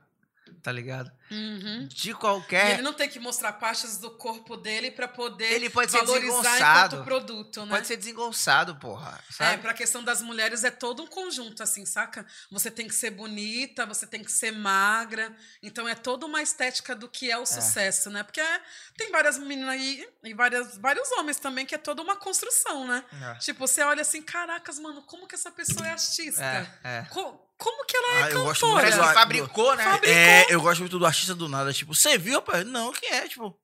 tá ligado? Uhum. De E qualquer. ele não tem que mostrar partes do corpo dele pra poder Ele pode ser valorizar desengonçado. enquanto produto, né? Pode ser desengonçado, porra. Sabe? É, pra questão das mulheres é todo um conjunto, assim, saca? Você tem que ser bonita, você tem que ser magra. Então é toda uma estética do que é o sucesso, né? Porque é- tem várias meninas aí e várias, vários homens também que é toda uma construção, né? É. Tipo, você olha assim, caracas, mano, como que essa pessoa é artista? É, é. Co- como que ela é Ah, eu gosto cantora? muito Parece do- que fabricou, né? Fabricou. É, eu gosto muito do artista do nada. Tipo, você viu, rapaz? Não, quem é? Tipo,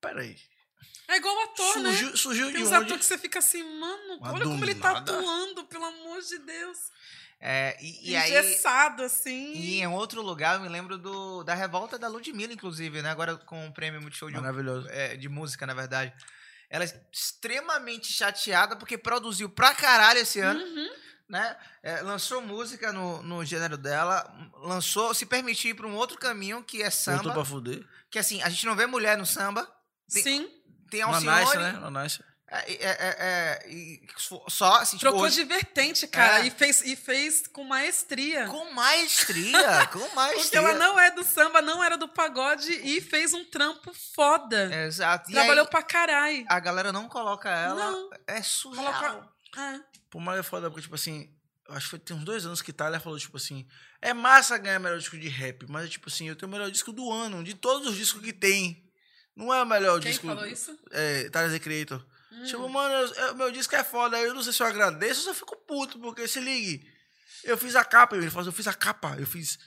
peraí. É igual ator, né? Surgiu, surgiu Tem de uns onde? atores que você fica assim, mano, Mas olha como ele tá nada. atuando, pelo amor de Deus. É, e, e aí. Engessado, assim. E em outro lugar, eu me lembro do, da revolta da Ludmilla, inclusive, né? Agora com o prêmio Multishow de, Maravilhoso. é, de música, na verdade. Ela é extremamente chateada porque produziu pra caralho esse ano, Uhum. Né? É, lançou música no, no gênero dela, lançou, se permitiu ir pra um outro caminho, que é Voltou samba. pra fuder. Que assim, a gente não vê mulher no samba. Tem, Sim. tem Uma Alcione. nice, né? Nice. É, é, é, é, e só, assim, tipo, Trocou hoje- de vertente, cara, É. e, fez, e fez com maestria. com maestria, *laughs* com Porque maestria. ela não é do samba, não era do pagode e fez um trampo foda. Exato. E Trabalhou aí, pra caralho. a galera não coloca ela. Não. É surreal. Coloca- É. Por mais é foda, porque, tipo assim, acho que foi, tem uns dois anos que Itália falou, tipo assim, é massa ganhar melhor disco de rap, mas, tipo assim, eu tenho o melhor disco do ano, de todos os discos que tem. Não é o melhor Quem disco. falou isso? É, Tyler, The Creator. Hum. Tipo, mano, eu- eu- meu disco é foda, eu não sei se eu agradeço ou se eu fico puto, porque se ligue. Eu fiz a capa, ele falou, eu fiz a capa, eu fiz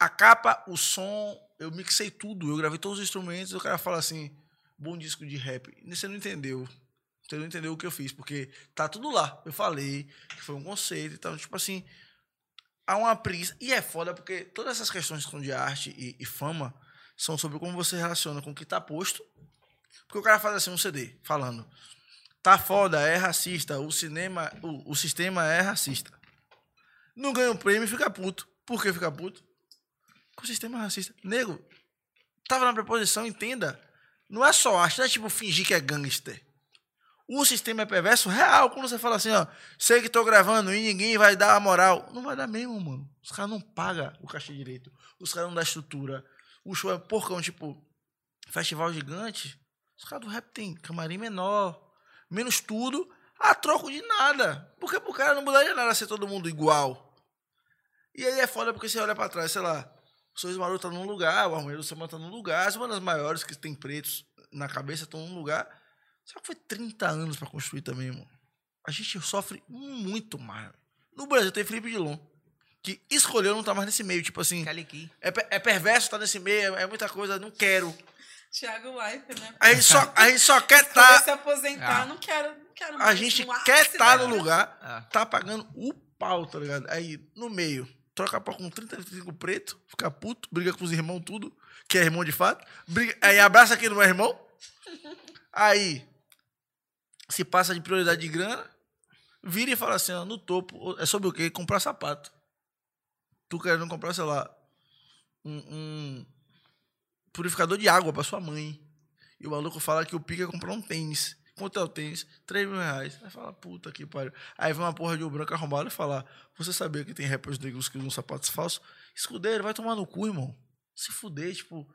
a capa, o som, eu mixei tudo, eu gravei todos os instrumentos, e o cara fala assim, bom disco de rap. Você não entendeu. Você não entendeu o que eu fiz, porque tá tudo lá. Eu falei que foi um conceito, então, tipo assim, há uma prisa. E é foda porque todas essas questões de arte e, e fama são sobre como você relaciona com o que tá posto. Porque o cara faz assim um CD, falando, tá foda, é racista, o cinema, o, o sistema é racista. Não ganha o prêmio e fica puto. Por que fica puto? Porque o sistema é racista. Nego, tava na preposição, entenda. Não é só arte, não é tipo fingir que é gangster. O sistema é perverso real. Quando você fala assim, ó, sei que tô gravando e ninguém vai dar a moral. Não vai dar mesmo, mano. Os caras não pagam o cachê direito. Os caras não dão estrutura. O show é porcão, tipo, festival gigante. Os caras do rap tem camarim menor, menos tudo, a troco de nada. Porque pro cara não mudaria nada ser todo mundo igual. E aí é foda porque você olha pra trás, sei lá, o Sorriso Maroto tá num lugar, o Armoeiro do Samba tá num lugar, as bandas maiores que tem pretos na cabeça estão num lugar. Só que foi 30 anos pra construir também, mano. A gente sofre muito mais. No Brasil tem Felipe Dilon, que escolheu não estar mais nesse meio. Tipo assim, é, é perverso estar nesse meio, é, é muita coisa, não quero. Thiago Life, né? A gente só, a gente só quer estar. se aposentar, Ah. não quero, não quero A mais gente no quer estar da no lugar, Ah. tá pagando o pau, tá ligado? Aí, no meio, troca pau com 35 preto, fica puto, briga com os irmãos, tudo, que é irmão de fato. Briga, aí abraça quem não é irmão. Aí, se passa de prioridade de grana, vira e fala assim, ó, no topo, é sobre o quê? Comprar sapato. Tu querendo comprar, sei lá, um, um purificador de água pra sua mãe. E o maluco fala que o pique é comprar um tênis. Quanto é o tênis? 3 mil reais. Aí fala, puta que pariu. Aí vem uma porra de um branco arrombado e fala: Você sabia que tem rappers negros que usam sapatos falsos? Escudeiro, vai tomar no cu, irmão. Se fuder, tipo.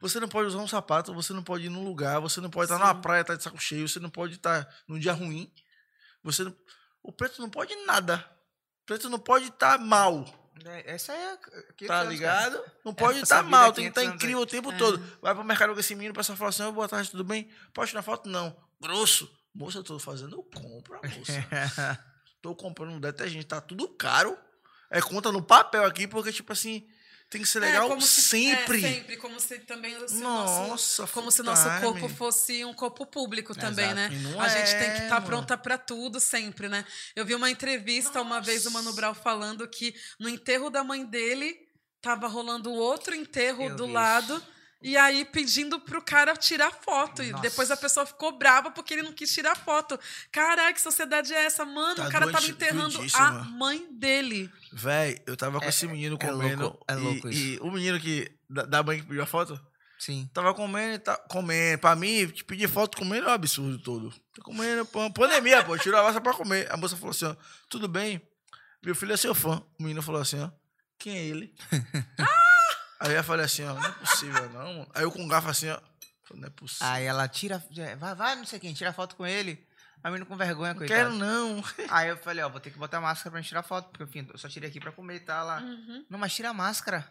Você não pode usar um sapato, você não pode ir num lugar, você não pode estar numa Sim. praia, estar de saco cheio, você não pode estar num dia ruim. Você não- O preto não pode nada. O preto não pode estar mal. É, Essa é. a- Tá anos, ligado? Não pode Essa estar vida mal, é tem que 500 estar incrível o tempo É. todo. Vai pro mercado com esse menino, o pessoal fala assim: "Ô, boa tarde, tudo bem? Pode tirar foto? Não. Grosso. Moça, eu tô fazendo, eu compro, moça. *laughs* tô comprando um detergente, tá tudo caro. É conta no papel aqui, porque, tipo assim, tem que ser legal É, como se- sempre. é, sempre, como se também se o nosso, Nossa, como se nosso corpo fosse um corpo público também, Exato. né? A gente tem é, que estar mano. pronta pra tudo sempre, né? Eu vi uma entrevista uma vez do Mano Brown falando que no enterro da mãe dele tava rolando outro enterro Eu do lado. E aí pedindo pro cara tirar foto. E Nossa. depois a pessoa ficou brava porque ele não quis tirar foto. Caraca, que sociedade é essa? Mano, Tá o cara tava doente- enterrando doentíssimo, a mãe dele. Véi, eu tava com esse menino é comendo. louco, é e- louco e, o menino que. Da, da mãe que pediu a foto? Sim. Tava comendo e tá comendo. Pra mim, te pedir foto comendo é um absurdo todo. Tô comendo, pô, pandemia, pô. Tirou a massa pra comer. A moça falou assim: ó, tudo bem? Meu filho é seu fã. O menino falou assim, ó. Quem é ele? *laughs* Aí eu falei assim, ó, não é possível, não. mano. Aí eu com o garfo assim, ó. falei, Não é possível. Aí ela tira. Vai, vai, não sei quem, tira foto com ele. A menina com vergonha, não coitado. quero não. Aí eu falei, ó, vou ter que botar máscara pra gente tirar foto, porque enfim, eu só tirei aqui pra comer e tal. Lá. Uhum. Não, mas tira a máscara.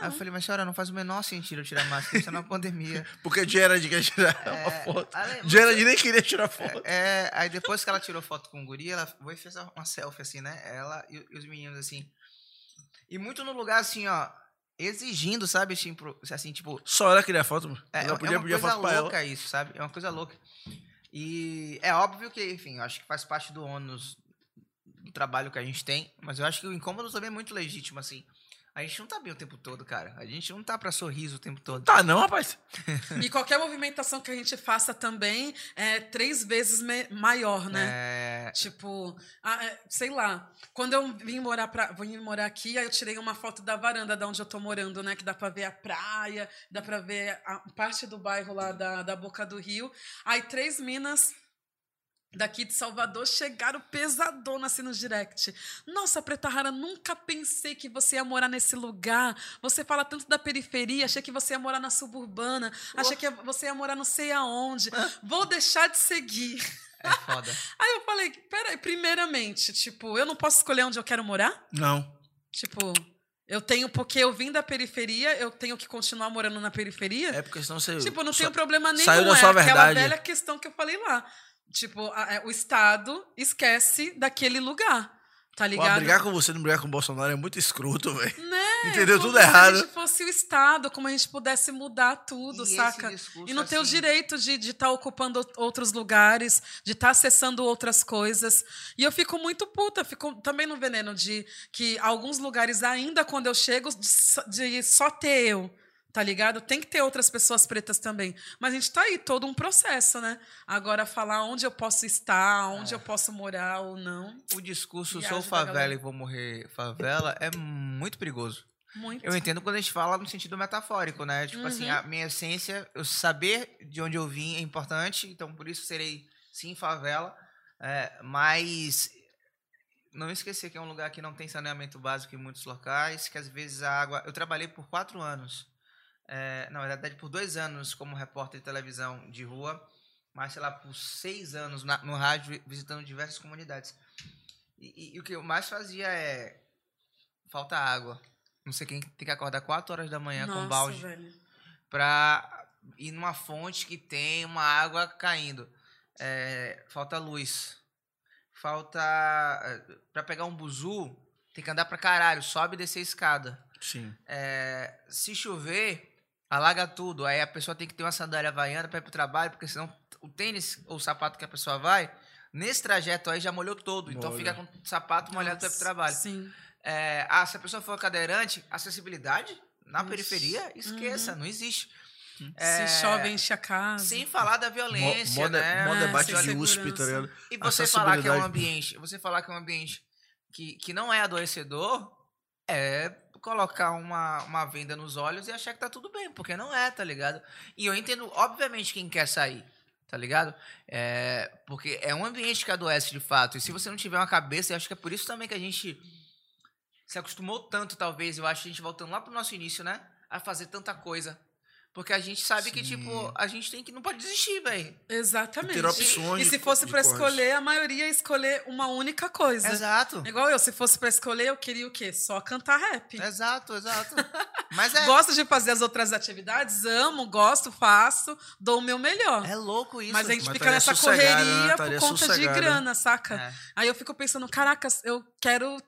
Aí eu falei, mas senhora, não faz o menor sentido eu tirar a máscara, isso é uma *laughs* pandemia. Porque Gerard quer tirar uma É, foto. Ale- Gerard nem queria tirar foto. É, aí depois que ela tirou foto com o guri, ela foi e fez uma selfie, assim, né? Ela e, e os meninos, assim. E muito no lugar, assim, ó, exigindo, sabe? Assim, pro- assim tipo, Só ela queria foto, mano. é, ela é podia uma pedir coisa foto louca isso, sabe? É uma coisa louca. E é óbvio que, enfim, eu acho que faz parte do ônus do trabalho que a gente tem, mas eu acho que o incômodo também é muito legítimo, assim. A gente não tá bem o tempo todo, cara. A gente não tá pra sorriso o tempo todo. Tá não, rapaz. *laughs* E qualquer movimentação que a gente faça também é três vezes maior, né? É, Tipo, ah, é, sei lá. Quando eu vim morar, pra, vim morar aqui, aí eu tirei uma foto da varanda da onde eu tô morando, né? Que dá pra ver a praia, dá pra ver a parte do bairro lá da, da Boca do Rio. Aí três minas daqui de Salvador chegaram pesadona assim no direct. Nossa, Preta Rara, nunca pensei que você ia morar nesse lugar. Você fala tanto da periferia, achei que você ia morar na suburbana, achei que você ia morar não sei aonde. Vou deixar de seguir. é foda. *laughs* Aí eu falei, peraí, primeiramente, tipo, eu não posso escolher onde eu quero morar? Não. Tipo, eu tenho, porque eu vim da periferia, eu tenho que continuar morando na periferia? É porque senão você. tipo, não tenho problema nenhum. saiu da é sua aquela verdade. velha questão que eu falei lá. Tipo, a- é, o Estado esquece daquele lugar, tá ligado? brigar com você e não brigar com o Bolsonaro é muito escroto, velho. Né? *laughs* Entendeu Como tudo Se errado. a gente fosse o Estado, como a gente pudesse mudar tudo, E saca? E não ter o assim, direito de estar ocupando ou- outros lugares, de estar acessando outras coisas. E eu fico muito puta, fico também no veneno de que alguns lugares ainda, quando eu chego, de, só- de só ter eu. Tá ligado? Tem que ter outras pessoas pretas também. Mas a gente tá aí, todo um processo, né? Agora, falar onde eu posso estar, onde É. eu posso morar ou não. O discurso sou favela e vou morrer favela é muito perigoso. Muito. Eu entendo quando a gente fala no sentido metafórico, né? Tipo assim, Uhum. a minha essência, eu saber de onde eu vim é importante, então por isso serei sim favela. é, mas não esquecer que é um lugar que não tem saneamento básico em muitos locais, que às vezes a água. Eu trabalhei por quatro anos, é, na verdade por dois anos como repórter de televisão de rua, mas sei lá, por seis anos na- no rádio vi- visitando diversas comunidades. E, e- e o que eu mais fazia é. Falta água. Não sei quem tem que acordar 4 horas da manhã com Nossa, balde velho. pra ir numa fonte que tem uma água caindo. É, falta luz. Falta. é, Pra pegar um buzu, tem que andar pra caralho, sobe e descer a escada. Sim. É, se chover, alaga tudo. Aí a pessoa tem que ter uma sandália havaiana pra ir pro trabalho, porque senão o tênis ou o sapato que a pessoa vai, nesse trajeto aí já molhou todo. Então Molha. fica com o sapato molhado pra ir pro trabalho. Sim. É, ah, se a pessoa for cadeirante, acessibilidade na Ixi. periferia, esqueça, Uhum. não existe. É, Se chove, enche a casa. Sem falar da violência, mó de- né? mó debate sem de USP, tá ligado? E você falar que é um ambiente, você falar que é um ambiente que, que não é adoecedor, é colocar uma, uma venda nos olhos e achar que tá tudo bem, porque não é, tá ligado? E eu entendo, obviamente, quem quer sair, tá ligado? É, porque é um ambiente que adoece de fato. E se você não tiver uma cabeça, eu acho que é por isso também que a gente se acostumou tanto, talvez, eu acho, a gente voltando lá pro nosso início, né? A fazer tanta coisa. Porque a gente sabe que, Sim. tipo, a gente tem que. Não pode desistir, velho. Exatamente. Ter opções e de se fosse de para escolher, a maioria ia escolher uma única coisa. Exato. Igual eu, se fosse para escolher, eu queria o quê? Só cantar rap. Exato, exato. *laughs* Mas é, Gosto de fazer as outras atividades, amo, gosto, faço, dou o meu melhor. é louco isso. Mas a gente Mas fica nessa né? correria por conta de sossegada. grana, saca? É. Aí eu fico pensando, caracas, eu quero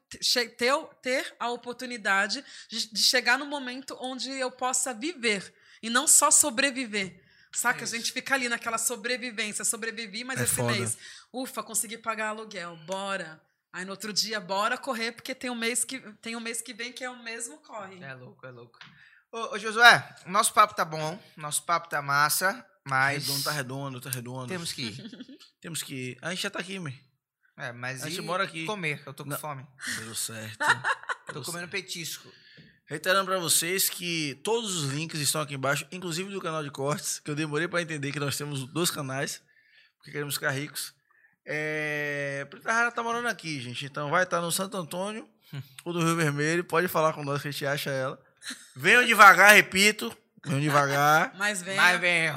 ter, ter a oportunidade de, de chegar no momento onde eu possa viver e não só sobreviver. Saca? É a gente fica ali naquela sobrevivência, sobrevivi, mas É esse foda. mês, ufa, consegui pagar aluguel, bora. Aí no outro dia, bora correr, porque tem um mês que, tem um mês que vem que é o mesmo corre. É louco, é louco. Ô, ô, Josué, o nosso papo tá bom, nosso papo tá massa, mas. Redondo tá redondo, tá redondo. Temos que ir. *laughs* Temos que ir. A gente já tá aqui, man. É, mas A gente e mora aqui. comer, eu tô com Não. fome. Deu certo. Eu *laughs* tô comendo petisco. Reiterando pra vocês que todos os links estão aqui embaixo, inclusive do canal de cortes, que eu demorei pra entender que nós temos dois canais, porque queremos ficar ricos. É, Preta Rara tá morando aqui, gente. Então vai estar no Santo Antônio ou do Rio Vermelho. Pode falar com nós que a gente acha ela. Venham devagar, repito. Venham devagar. Mas vem. Mas vem.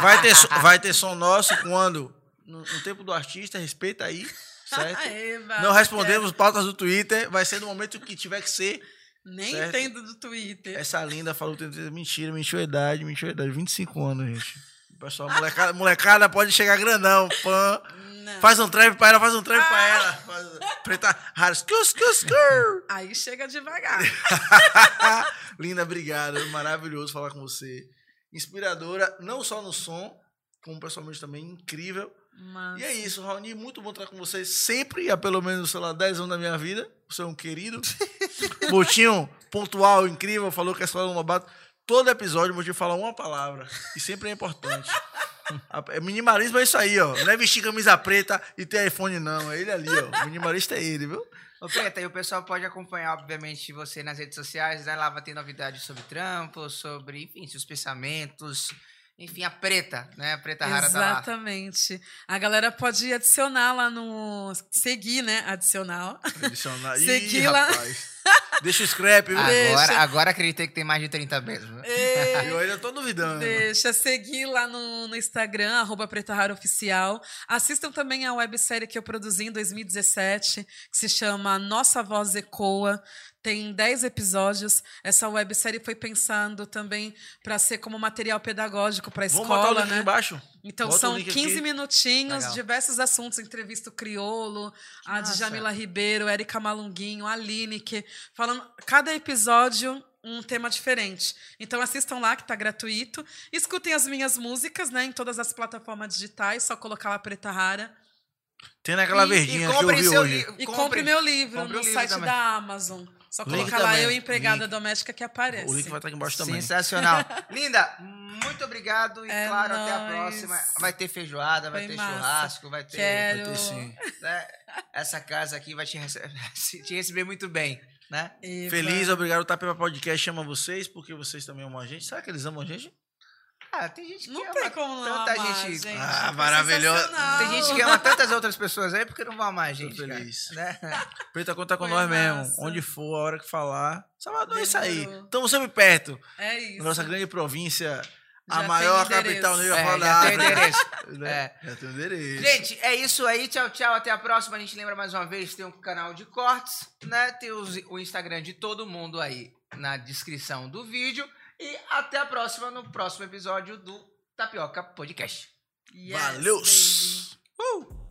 Vai ter, so- vai ter som nosso quando? No, no tempo do artista, respeita aí, certo? *laughs* Eba, Não respondemos pautas do Twitter. Vai ser no momento que tiver que ser. Nem certo. entendo do Twitter. Essa linda falou que mentira, mentiu a idade, mentiu a idade. 25 anos, gente. Pessoal, *laughs* molecada, molecada pode chegar grandão. Pã. Não. Faz um trap pra ela, faz um trap pra ela. Faz... Preta rara. Skur, skur, skur. Aí chega devagar. *laughs* Linda, obrigado. Maravilhoso falar com você. Inspiradora, não só no som, como pessoalmente também incrível. Mas... E é isso, Raoni, muito bom estar com você sempre, há pelo menos, sei lá, 10 anos da minha vida. Você é um querido. *laughs* Botinho, pontual, incrível, falou que é só um lobato. Todo episódio, o Botinho fala uma palavra. E sempre é importante. A- *laughs* é Minimalismo é isso aí, ó. Não é vestir camisa preta e ter iPhone, não. É ele ali, ó. Minimalista é ele, viu? Ô, Preta, e o pessoal pode acompanhar, obviamente, você nas redes sociais, né? Lá vai ter novidades sobre trampo, sobre, enfim, seus pensamentos. Enfim, a Preta, né? A Preta Rara tá lá. Exatamente. A galera pode adicionar lá no. Seguir, né? Adicional. Adicionar. *laughs* Ih, Seguir lá. rapaz. Deixa o scrap, viu? Agora, agora acreditei que tem mais de 30 mesmo. É, *laughs* Eu ainda tô duvidando. Deixa seguir lá no, no Instagram, arroba Preta Rara Oficial. Assistam também a websérie que eu produzi em 2017, que se chama Nossa Voz Ecoa. Tem 10 episódios. Essa websérie foi pensando também para ser como material pedagógico para a Vamos botar o escola, link né? embaixo? Então Bota o são link 15 aqui. minutinhos, Legal. diversos assuntos, entrevista o Criolo, a massa. Djamila Ribeiro, Érica Malunguinho, a Lineker, falando cada episódio um tema diferente. Então assistam lá que tá gratuito. Escutem as minhas músicas, né, em todas as plataformas digitais, só colocar lá Preta Rara Tem naquela E- verdinha e que eu comprem vi hoje. e compre, meu livro compre no livro site também. da Amazon. Só colocar lá também. eu empregada Link. doméstica que aparece. O link vai estar aqui embaixo também. Sensacional. *laughs* Linda, muito obrigado. E É claro, até a nóis. próxima. Vai ter feijoada, vai Foi ter massa. churrasco, vai ter. Quero. Vai ter sim. né? Essa casa aqui vai te, rece- *laughs* te receber muito bem, né? Feliz, obrigado. O Tapepa Podcast chama vocês, porque vocês também amam a gente. Será que eles amam a gente? Ah, tem gente que Não ama tem como não tanta amar, gente. gente. Ah, Foi maravilhoso. Tem gente que ama tantas outras pessoas aí porque não vão amar a gente. Tô cara, feliz. né? *laughs* Preta, conta com Foi nós mesmo. massa. Onde for, a hora que falar. Salvador é isso aí. Estamos sempre perto. É isso. Nossa grande província, a Já maior tem endereço. capital negra É, da África. endereço. Né? É. Já tem endereço. Gente, é isso aí. Tchau, tchau. Até a próxima. A gente lembra mais uma vez, tem um canal de cortes, né? Tem os- o Instagram de todo mundo aí na descrição do vídeo. E até a próxima, no próximo episódio do Tapioca Podcast. Yes, Valeu! baby.